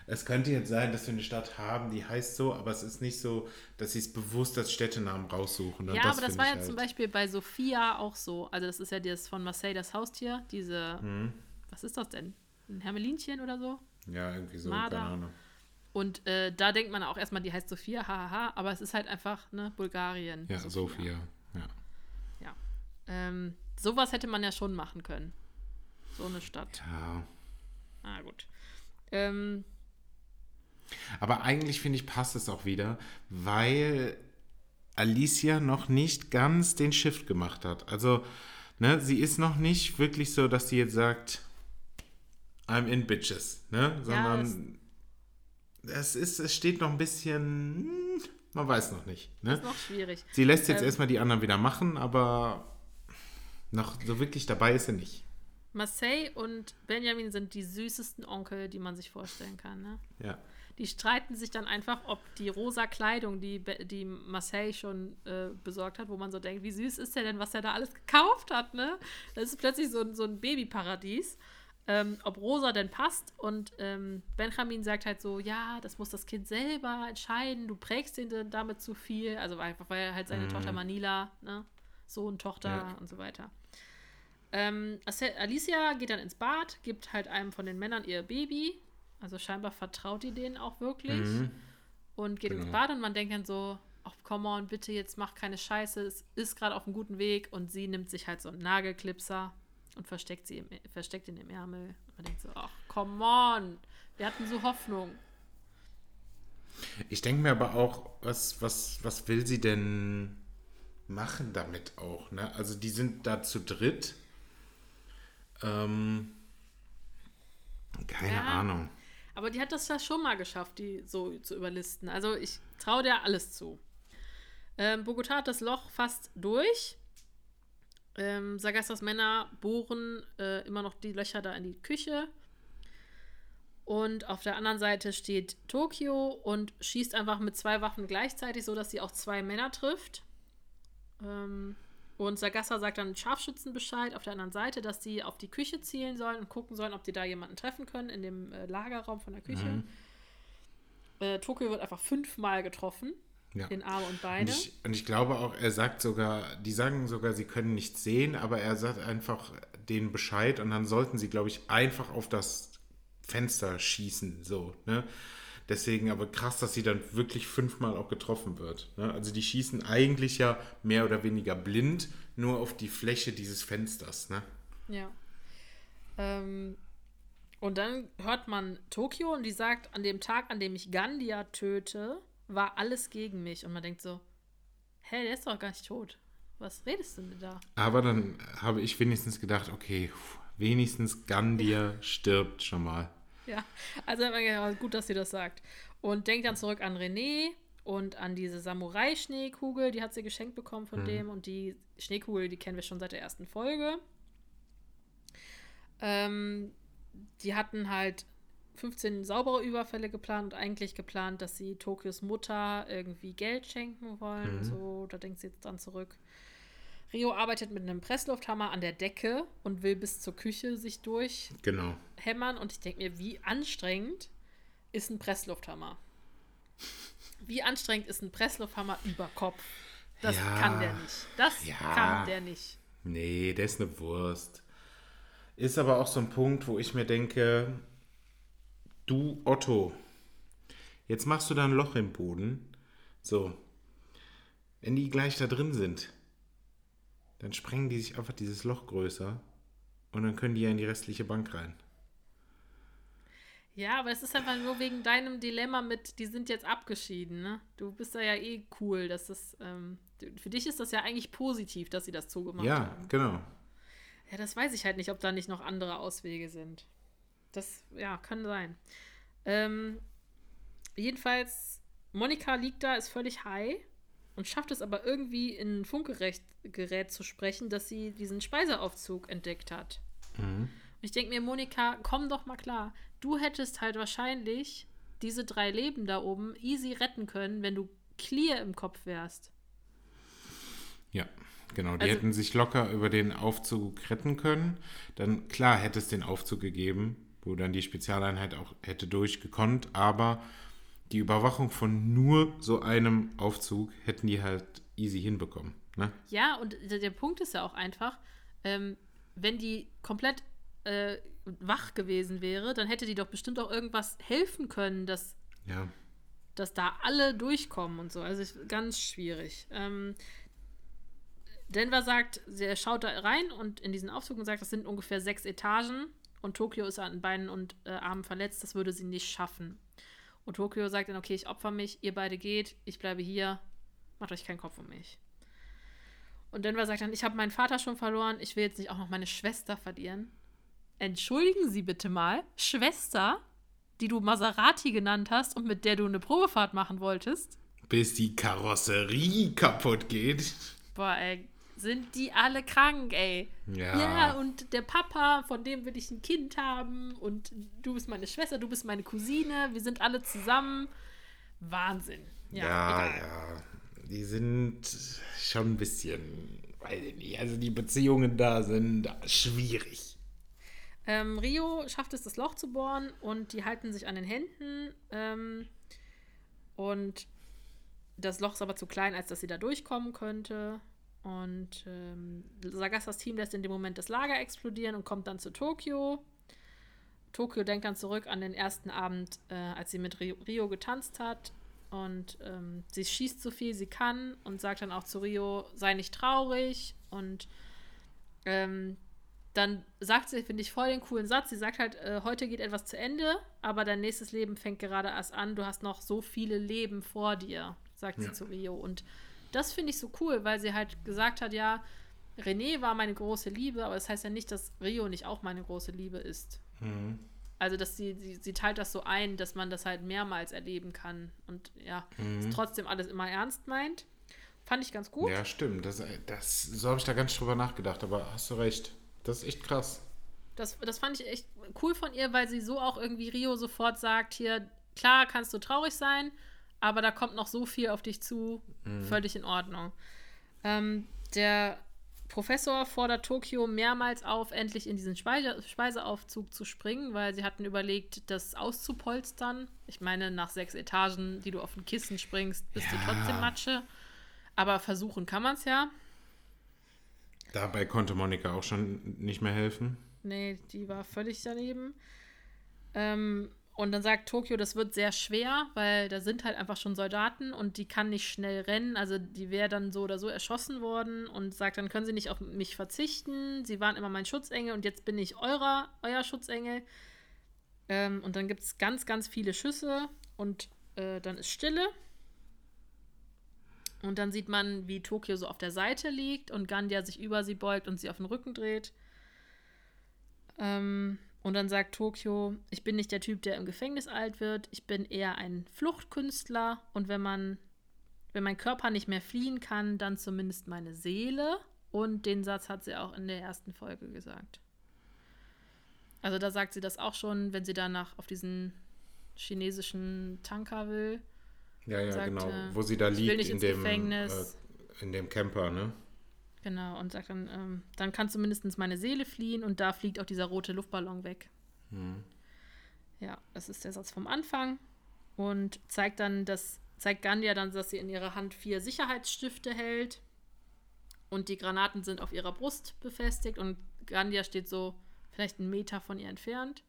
es könnte jetzt sein, dass wir eine Stadt haben, die heißt so, aber es ist nicht so, dass sie es bewusst als Städtenamen raussuchen. Und Ja, aber das war ja halt- zum Beispiel bei Sophia auch so. Also das ist ja das von Marseille, das Haustier. Diese, Hm. was ist das denn? Ein Hermelinchen oder so? Ja, irgendwie so, Marder. keine Ahnung. Und äh, da denkt man auch erstmal, die heißt Sophia, hahaha, aber es ist halt einfach, ne, Bulgarien. Ja, Sophia. Ja. Ja. Ähm, sowas hätte man ja schon machen können. So eine Stadt. ja. Ah, gut. Ähm, Aber eigentlich finde ich, passt es auch wieder, weil Alicia noch nicht ganz den Shift gemacht hat. Also, ne, sie ist noch nicht wirklich so, dass sie jetzt sagt, I'm in bitches, ne? Sondern es ist, es steht noch ein bisschen, hm, man weiß noch nicht, ne? ist noch schwierig. Sie lässt jetzt Ähm, erstmal die anderen wieder machen, aber noch so wirklich dabei ist sie nicht. Marseille und Benjamin sind die süßesten Onkel, die man sich vorstellen kann. Ne? Ja. Die streiten sich dann einfach, ob die rosa Kleidung, die, Be- die Marseille schon äh, besorgt hat, wo man so denkt, wie süß ist der denn, was er da alles gekauft hat, ne? Das ist plötzlich so, ein- so ein Babyparadies. Ähm, ob rosa denn passt und ähm, Benjamin sagt halt so, ja, das muss das Kind selber entscheiden, du prägst ihn denn damit zu viel, also einfach, weil er halt seine Tochter Manila, ne, Sohn, Tochter Ja. und so weiter. Ähm, Alicia geht dann ins Bad, gibt halt einem von den Männern ihr Baby. Also scheinbar vertraut die denen auch wirklich. Mhm. Und geht ins Genau. Bad und man denkt dann so, ach come on, bitte jetzt mach keine Scheiße, es ist gerade auf einem guten Weg. Und sie nimmt sich halt so einen Nagelklipser und versteckt, sie im, versteckt ihn im Ärmel. Und man denkt so, ach come on, wir hatten so Hoffnung. Ich denke mir aber auch, was, was, was will sie denn machen damit auch? Ne? Also die sind da zu dritt. Ähm, keine Ja. Ahnung. Aber die hat das ja schon mal geschafft, die so zu überlisten. Also ich traue der alles zu. Ähm, Bogota hat das Loch fast durch. Ähm, Sagassas Männer bohren äh, immer noch die Löcher da in die Küche. Und auf der anderen Seite steht Tokio und schießt einfach mit zwei Waffen gleichzeitig, so dass sie auch zwei Männer trifft. Ähm, und Sagassa sagt dann Scharfschützen Bescheid auf der anderen Seite, dass sie auf die Küche zielen sollen und gucken sollen, ob die da jemanden treffen können in dem äh, Lagerraum von der Küche. Mhm. Äh, Tokio wird einfach fünfmal getroffen Ja. in Arme und Und Beine. ich, und ich glaube auch, er sagt sogar, die sagen sogar, sie können nichts sehen, aber er sagt einfach denen Bescheid und dann sollten sie, glaube ich, einfach auf das Fenster schießen, so, ne? Deswegen aber krass, dass sie dann wirklich fünfmal auch getroffen wird. Ne? Also die schießen eigentlich ja mehr oder weniger blind nur auf die Fläche dieses Fensters. Ne? Ja. Ähm, und dann hört man Tokio und die sagt, an dem Tag, an dem ich Gandia töte, war alles gegen mich. Und man denkt so, hä, der ist doch gar nicht tot. Was redest du denn da? Aber dann habe ich wenigstens gedacht, okay, wenigstens Gandia stirbt schon mal. Ja, also gedacht, gut, dass sie das sagt. Und denkt dann zurück an René und an diese Samurai-Schneekugel, die hat sie geschenkt bekommen von dem. Und die Schneekugel, die kennen wir schon seit der ersten Folge. Ähm, die hatten halt 15 saubere Überfälle geplant und eigentlich geplant, dass sie Tokios Mutter irgendwie Geld schenken wollen. Mhm. So, da denkt sie jetzt dann zurück. Rio arbeitet mit einem Presslufthammer an der Decke und will bis zur Küche sich Genau. durchhämmern. Und ich denke mir, wie anstrengend ist ein Presslufthammer? Wie anstrengend ist ein Presslufthammer über Kopf? Das Ja. kann der nicht. Das Ja. kann der nicht. Nee, der ist eine Wurst. Ist aber auch so ein Punkt, wo ich mir denke, du Otto, jetzt machst du da ein Loch im Boden. So. Wenn die gleich da drin sind, dann sprengen die sich einfach dieses Loch größer und dann können die ja in die restliche Bank rein. Ja, aber es ist einfach nur wegen deinem Dilemma mit, die sind jetzt abgeschieden, ne? Du bist da ja eh cool, dass das, ähm, für dich ist das ja eigentlich positiv, dass sie das zugemacht Ja, haben. genau. Ja, das weiß ich halt nicht, ob da nicht noch andere Auswege sind. Das, ja, kann sein. Ähm, jedenfalls, Monika liegt da, ist völlig high und schafft es aber irgendwie in ein Funkgerät zu sprechen, dass sie diesen Speiseaufzug entdeckt hat. Mhm. Und ich denke mir, Monika, komm doch mal klar. Du hättest halt wahrscheinlich diese drei Leben da oben easy retten können, wenn du clear im Kopf wärst. Ja, genau. Die Also- hätten sich locker über den Aufzug retten können. Dann, klar, hätte es den Aufzug gegeben, wo dann die Spezialeinheit auch hätte durchgekonnt, aber die Überwachung von nur so einem Aufzug hätten die halt easy hinbekommen. Ne? Ja, und der, der Punkt ist ja auch einfach, ähm, wenn die komplett äh, wach gewesen wäre, dann hätte die doch bestimmt auch irgendwas helfen können, dass, Ja. dass da alle durchkommen und so. Also ist ganz schwierig. Ähm, Denver sagt, er schaut da rein und in diesen Aufzug und sagt, das sind ungefähr sechs Etagen und Tokio ist an Beinen und äh, Armen verletzt, das würde sie nicht schaffen. Und Tokio sagt dann, okay, ich opfer mich, ihr beide geht, ich bleibe hier, macht euch keinen Kopf um mich. Und Denver sagt dann, ich habe meinen Vater schon verloren, ich will jetzt nicht auch noch meine Schwester verlieren. Entschuldigen Sie bitte mal, Schwester, die du Maserati genannt hast und mit der du eine Probefahrt machen wolltest. Bis die Karosserie kaputt geht. Boah, ey, sind die alle krank, ey. Ja. Ja, und der Papa, von dem will ich ein Kind haben und du bist meine Schwester, du bist meine Cousine, wir sind alle zusammen. Wahnsinn. Ja, Ja, ja. Die sind schon ein bisschen, weiß ich nicht, also die Beziehungen da sind schwierig. Ähm, Rio schafft es, das Loch zu bohren und die halten sich an den Händen. Ähm, und das Loch ist aber zu klein, als dass sie da durchkommen könnte. Und ähm, Sagasas Team lässt in dem Moment das Lager explodieren und kommt dann zu Tokio. Tokio denkt dann zurück an den ersten Abend, äh, als sie mit Rio, getanzt hat. Und ähm, sie schießt so viel sie kann und sagt dann auch zu Rio, sei nicht traurig. Und ähm, dann sagt sie, finde ich, voll den coolen Satz. Sie sagt halt, äh, heute geht etwas zu Ende, aber dein nächstes Leben fängt gerade erst an. Du hast noch so viele Leben vor dir, sagt sie Ja. zu Rio. Und das finde ich so cool, weil sie halt gesagt hat, ja, René war meine große Liebe, aber das heißt ja nicht, dass Rio nicht auch meine große Liebe ist. Mhm. Also, dass sie, sie, sie teilt das so ein, dass man das halt mehrmals erleben kann und ja, Mhm. es trotzdem alles immer ernst meint. Fand ich ganz gut. Ja, stimmt. Das, das, so habe ich da ganz drüber nachgedacht, aber hast du recht. Das ist echt krass. Das, das fand ich echt cool von ihr, weil sie so auch irgendwie Rio sofort sagt: Hier, klar kannst du traurig sein, aber da kommt noch so viel auf dich zu. Völlig in Ordnung. Ähm, der Professor fordert Tokio mehrmals auf, endlich in diesen Speise Speiseaufzug zu springen, weil sie hatten überlegt, das auszupolstern. Ich meine, nach sechs Etagen, die du auf ein Kissen springst, bist du Ja. trotzdem Matsche. Aber versuchen kann man es ja. Dabei konnte Monika auch schon nicht mehr helfen. Nee, die war völlig daneben. Ähm, und dann sagt Tokio, das wird sehr schwer, weil da sind halt einfach schon Soldaten und die kann nicht schnell rennen. Also die wäre dann so oder so erschossen worden und sagt, dann können sie nicht auf mich verzichten. Sie waren immer mein Schutzengel und jetzt bin ich eurer, euer Schutzengel. Ähm, und dann gibt es ganz, ganz viele Schüsse und äh, dann ist Stille. Und dann sieht man, wie Tokio so auf der Seite liegt und Gandia sich über sie beugt und sie auf den Rücken dreht. Ähm, und dann sagt Tokio, ich bin nicht der Typ, der im Gefängnis alt wird, ich bin eher ein Fluchtkünstler und wenn man, wenn mein Körper nicht mehr fliehen kann, dann zumindest meine Seele. Und den Satz hat sie auch in der ersten Folge gesagt. Also da sagt sie das auch schon, wenn sie danach auf diesen chinesischen Tanker will. Ja, ja, Sagt, genau. äh, Wo sie da liegt in dem, Gefängnis. äh, in dem Camper, ne? Genau, und sagt dann, ähm, dann kann zumindest meine Seele fliehen und da fliegt auch dieser rote Luftballon weg. Hm. Ja, das ist der Satz vom Anfang und zeigt dann, dass, zeigt Gandia dann, dass sie in ihrer Hand vier Sicherheitsstifte hält und die Granaten sind auf ihrer Brust befestigt und Gandia steht so vielleicht einen Meter von ihr entfernt.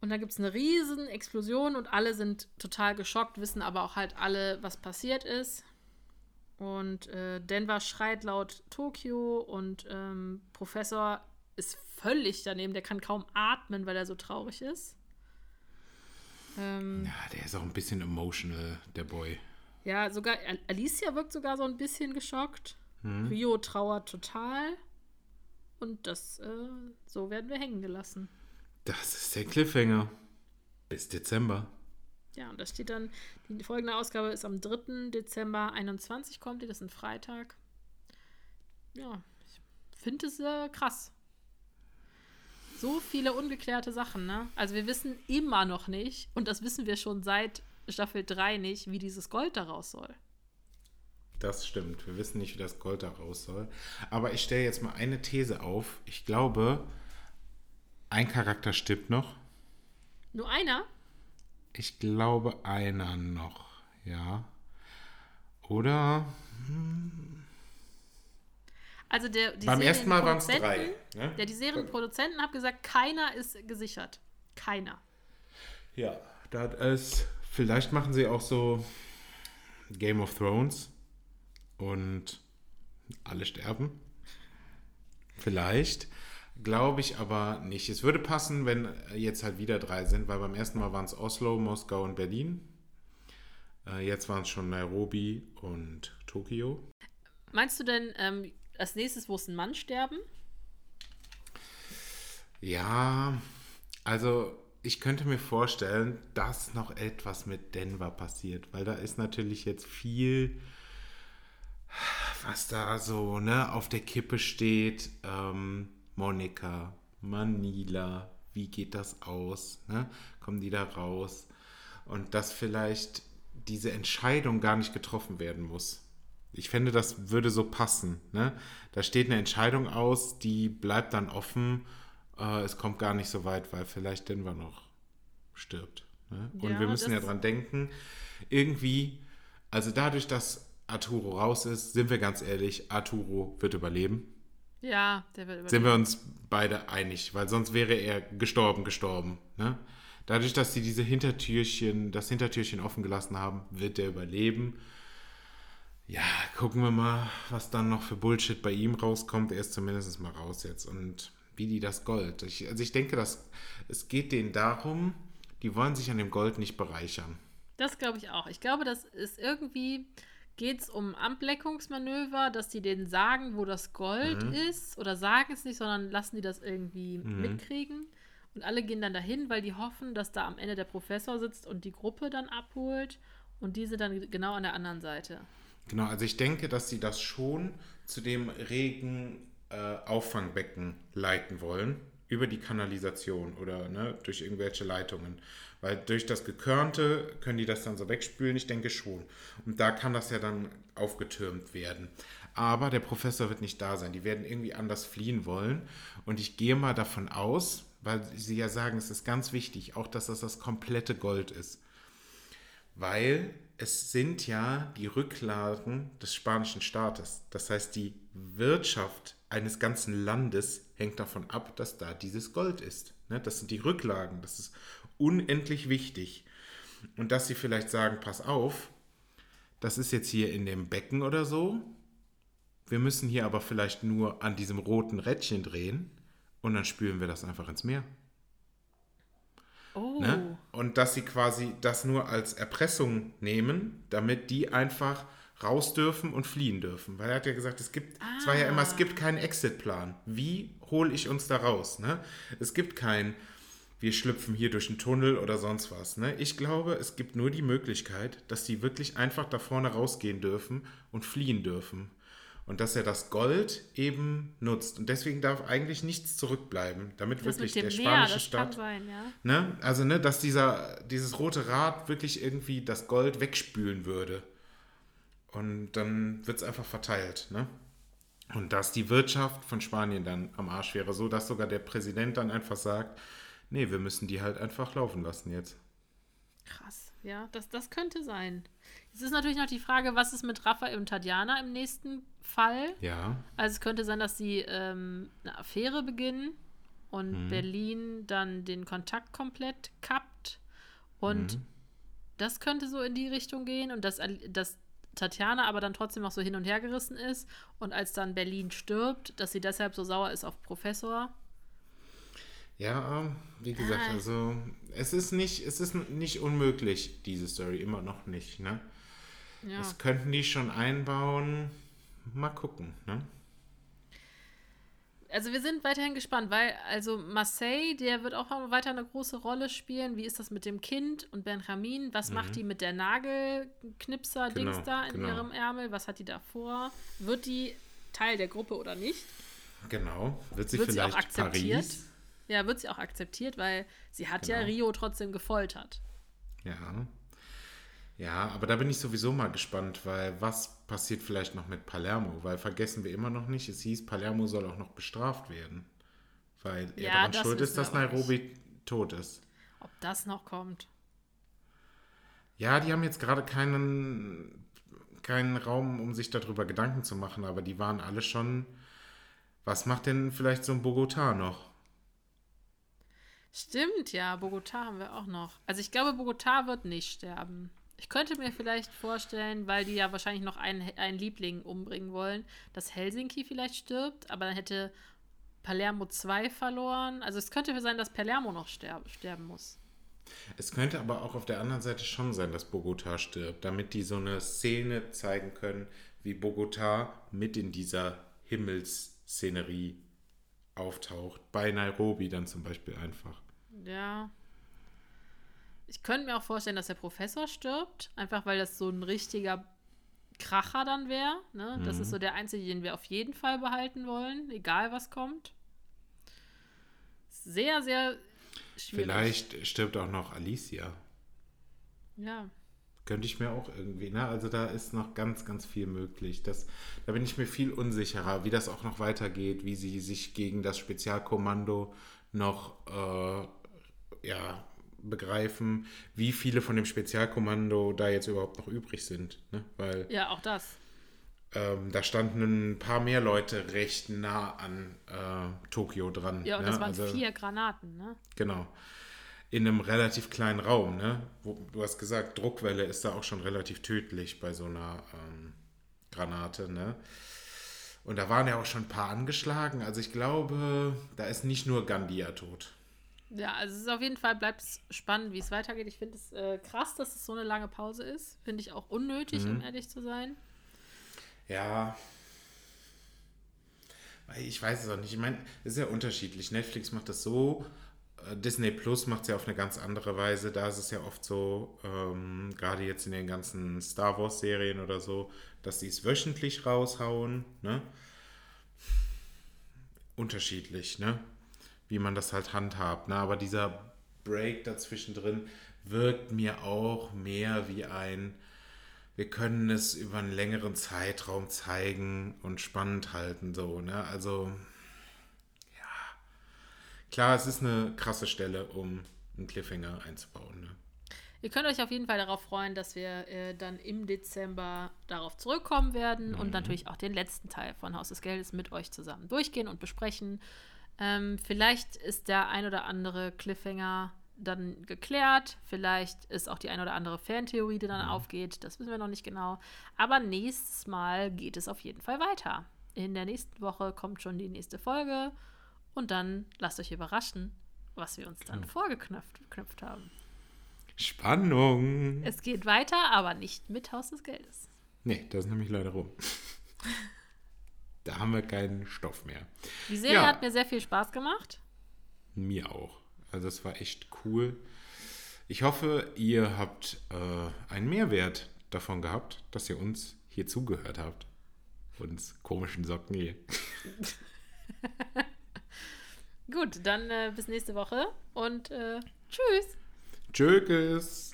Und dann gibt es eine riesen Explosion und alle sind total geschockt, wissen aber auch halt alle, was passiert ist. Und äh, Denver schreit laut Tokio und ähm, Professor ist völlig daneben, der kann kaum atmen, weil er so traurig ist. Ähm, Ja, der ist auch ein bisschen emotional, der Boy. ja, sogar Al- Alicia wirkt sogar so ein bisschen geschockt. Hm? Rio trauert total. Und das, äh, so werden wir hängen gelassen. Das ist der Cliffhanger. Bis Dezember. Ja, und da steht dann, die folgende Ausgabe ist am 3. Dezember 21 kommt die, das ist ein Freitag. Ja, ich finde es äh, krass. So viele ungeklärte Sachen, ne? Also wir wissen immer noch nicht, und das wissen wir schon seit Staffel 3 nicht, wie dieses Gold daraus soll. Das stimmt. Wir wissen nicht, wie das Gold da raus soll. Aber ich stelle jetzt mal eine These auf. Ich glaube, ein Charakter stirbt noch. Nur einer? Ich glaube, einer noch. Ja. Oder Also der, die beim ersten Mal waren es drei. Ne? Ja, die Serienproduzenten haben gesagt, keiner ist gesichert. Keiner. Ja, das ist. Vielleicht machen sie auch so Game of Thrones und alle sterben. Vielleicht. Glaube ich aber nicht. Es würde passen, wenn jetzt halt wieder drei sind, weil beim ersten Mal waren es Oslo, Moskau und Berlin. Äh, Jetzt waren es schon Nairobi und Tokio. Meinst du denn, ähm, als nächstes muss ein Mann sterben? Ja, also ich könnte mir vorstellen, dass noch etwas mit Denver passiert, weil da ist natürlich jetzt viel, was da so ne, auf der Kippe steht. Ähm, Monika, Manila, wie geht das aus? Ne? Kommen die da raus? Und dass vielleicht diese Entscheidung gar nicht getroffen werden muss. Ich fände, das würde so passen. Ne? Da steht eine Entscheidung aus, die bleibt dann offen. Äh, es kommt gar nicht so weit, weil vielleicht Denver noch stirbt. Ne? Und Ja, wir müssen ja dran denken, irgendwie, also dadurch, dass Arturo raus ist, sind wir ganz ehrlich, Arturo wird überleben. Ja, der wird Sind überleben. wir uns beide einig, weil sonst wäre er gestorben, gestorben. Ne? Dadurch, dass sie diese Hintertürchen, das Hintertürchen offen gelassen haben, wird er überleben. Ja, gucken wir mal, was dann noch für Bullshit bei ihm rauskommt. Er ist zumindest mal raus jetzt. Und wie die das Gold. Ich, also ich denke, dass es geht denen darum, die wollen sich an dem Gold nicht bereichern. Das glaube ich auch. Ich glaube, das ist irgendwie, geht es um Ableckungsmanöver, dass die denen sagen, wo das Gold Mhm. ist oder sagen es nicht, sondern lassen die das irgendwie mitkriegen. Und alle gehen dann dahin, weil die hoffen, dass da am Ende der Professor sitzt und die Gruppe dann abholt und diese dann genau an der anderen Seite. Genau, also ich denke, dass sie das schon zu dem regen äh, Auffangbecken leiten wollen, über die Kanalisation oder ne, durch irgendwelche Leitungen. Weil durch das Gekörnte können die das dann so wegspülen, ich denke schon. Und da kann das ja dann aufgetürmt werden. Aber der Professor wird nicht da sein. Die werden irgendwie anders fliehen wollen. Und ich gehe mal davon aus, weil sie ja sagen, es ist ganz wichtig, auch dass das das komplette Gold ist weil es sind ja die Rücklagen des spanischen Staates. Das heißt, die Wirtschaft eines ganzen Landes hängt davon ab, dass da dieses Gold ist. Ne? Das sind die Rücklagen. Das ist unendlich wichtig. Und dass sie vielleicht sagen, pass auf, das ist jetzt hier in dem Becken oder so. Wir müssen hier aber vielleicht nur an diesem roten Rädchen drehen und dann spülen wir das einfach ins Meer. Oh. Ne? Und dass sie quasi das nur als Erpressung nehmen, damit die einfach raus dürfen und fliehen dürfen. Weil er hat ja gesagt, es gibt, es war ja immer, es gibt keinen Exit-Plan. Wie hole ich uns da raus? Ne? Es gibt kein, wir schlüpfen hier durch einen Tunnel oder sonst was. Ne? Ich glaube, es gibt nur die Möglichkeit, dass die wirklich einfach da vorne rausgehen dürfen und fliehen dürfen. Und dass er das Gold eben nutzt. Und deswegen darf eigentlich nichts zurückbleiben, damit Das wirklich der Meer, spanische das Staat. sein, ja. Ne? Also, ne, dass dieser, dieses rote Rad wirklich irgendwie das Gold wegspülen würde. Und dann wird es einfach verteilt. Ne? Und dass die Wirtschaft von Spanien dann am Arsch wäre, so dass sogar der Präsident dann einfach sagt, nee, wir müssen die halt einfach laufen lassen jetzt. Krass, ja, das, das könnte sein. Jetzt ist natürlich noch die Frage, was ist mit Raphael und Tatjana im nächsten Fall? Ja, Also es könnte sein, dass sie ähm, eine Affäre beginnen und Berlin dann den Kontakt komplett kappt. Und das könnte so in die Richtung gehen und dass, dass Tatjana aber dann trotzdem noch so hin und her gerissen ist und als dann Berlin stirbt, dass sie deshalb so sauer ist auf Professor. ja, ähm, wie gesagt, Ah. also es ist nicht, es ist nicht unmöglich, diese Story, immer noch nicht. Ne? Ja. Das könnten die schon einbauen. Mal gucken. Ne? Also wir sind weiterhin gespannt, weil also Marseille, der wird auch weiter eine große Rolle spielen. Wie ist das mit dem Kind und Benjamin? Was macht die mit der Nagelknipser-Dings Genau, da in genau. ihrem Ärmel? Was hat die da vor? Wird die Teil der Gruppe oder nicht? Genau. Wird sie wird sie vielleicht auch akzeptiert? Paris? Ja, wird sie auch akzeptiert, weil sie hat ja Genau. Rio trotzdem gefoltert. Ja. Ja, aber da bin ich sowieso mal gespannt, weil was passiert vielleicht noch mit Palermo? Weil vergessen wir immer noch nicht, es hieß, Palermo soll auch noch bestraft werden. Weil er Ja, daran schuld ist, dass Nairobi tot ist. Ob das noch kommt? Ja, die haben jetzt gerade keinen, keinen Raum, um sich darüber Gedanken zu machen, aber die waren alle schon. Was macht denn vielleicht so ein Bogotá noch? Stimmt, ja, Bogotá haben wir auch noch. Also ich glaube, Bogotá wird nicht sterben. Ich könnte mir vielleicht vorstellen, weil die ja wahrscheinlich noch einen, einen Liebling umbringen wollen, dass Helsinki vielleicht stirbt, aber dann hätte Palermo 2 verloren. Also es könnte sein, dass Palermo noch sterb, sterben muss. Es könnte aber auch auf der anderen Seite schon sein, dass Bogotá stirbt, damit die so eine Szene zeigen können, wie Bogotá mit in dieser Himmelsszenerie auftaucht. Bei Nairobi dann zum Beispiel einfach. Ja. Ich könnte mir auch vorstellen, dass der Professor stirbt, einfach weil das so ein richtiger Kracher dann wäre. Ne? Das ist so der einzige, den wir auf jeden Fall behalten wollen, egal was kommt. Sehr, sehr schwierig. Vielleicht stirbt auch noch Alicia. Ja. Könnte ich mir auch irgendwie, ne? Also da ist noch ganz, ganz viel möglich. Das, da bin ich mir viel unsicherer, wie das auch noch weitergeht, wie sie sich gegen das Spezialkommando noch äh, ja, begreifen, wie viele von dem Spezialkommando da jetzt überhaupt noch übrig sind. Ne? Weil Ja, auch das. ähm, da standen ein paar mehr Leute recht nah an äh, Tokio dran. Ja, und ne? das waren Also- vier Granaten, ne? Genau. In einem relativ kleinen Raum, ne? Wo, du hast gesagt, Druckwelle ist da auch schon relativ tödlich bei so einer ähm, Granate, ne? Und da waren ja auch schon ein paar angeschlagen. Also ich glaube, da ist nicht nur Gandia tot. Ja, also es ist auf jeden Fall, bleibt es spannend, wie es weitergeht. Ich finde es äh, krass, dass es so eine lange Pause ist. Finde ich auch unnötig, um ehrlich zu sein. Ja. Ich weiß es auch nicht. Ich meine, es ist ja unterschiedlich. Netflix macht das so, äh, Disney Plus macht es ja auf eine ganz andere Weise. Da ist es ja oft so, ähm, gerade jetzt in den ganzen Star Wars-Serien oder so, dass sie es wöchentlich raushauen. Ne? Unterschiedlich, ne? Wie man das halt handhabt. Ne? Aber dieser Break dazwischen drin wirkt mir auch mehr wie ein wir können es über einen längeren Zeitraum zeigen und spannend halten, so, ne? Also, ja. Klar, es ist eine krasse Stelle, um einen Cliffhanger einzubauen, ne? Ihr könnt euch auf jeden Fall darauf freuen, dass wir äh, dann im Dezember darauf zurückkommen werden und natürlich auch den letzten Teil von Haus des Geldes mit euch zusammen durchgehen und besprechen. Ähm, vielleicht ist der ein oder andere Cliffhanger dann geklärt. Vielleicht ist auch die ein oder andere Fantheorie, die dann aufgeht. Das wissen wir noch nicht genau. Aber nächstes Mal geht es auf jeden Fall weiter. In der nächsten Woche kommt schon die nächste Folge und dann lasst euch überraschen, was wir uns dann vorgeknüpft geknüpft haben. Spannung! Es geht weiter, aber nicht mit Haus des Geldes. Nee, das ist nämlich leider rum. da haben wir keinen Stoff mehr. Die Serie Ja. hat mir sehr viel Spaß gemacht. Mir auch. Also es war echt cool. Ich hoffe, ihr habt äh, einen Mehrwert davon gehabt, dass ihr uns hier zugehört habt. uns komischen Socken hier. Gut, dann äh, bis nächste Woche und äh, tschüss. Tschüss.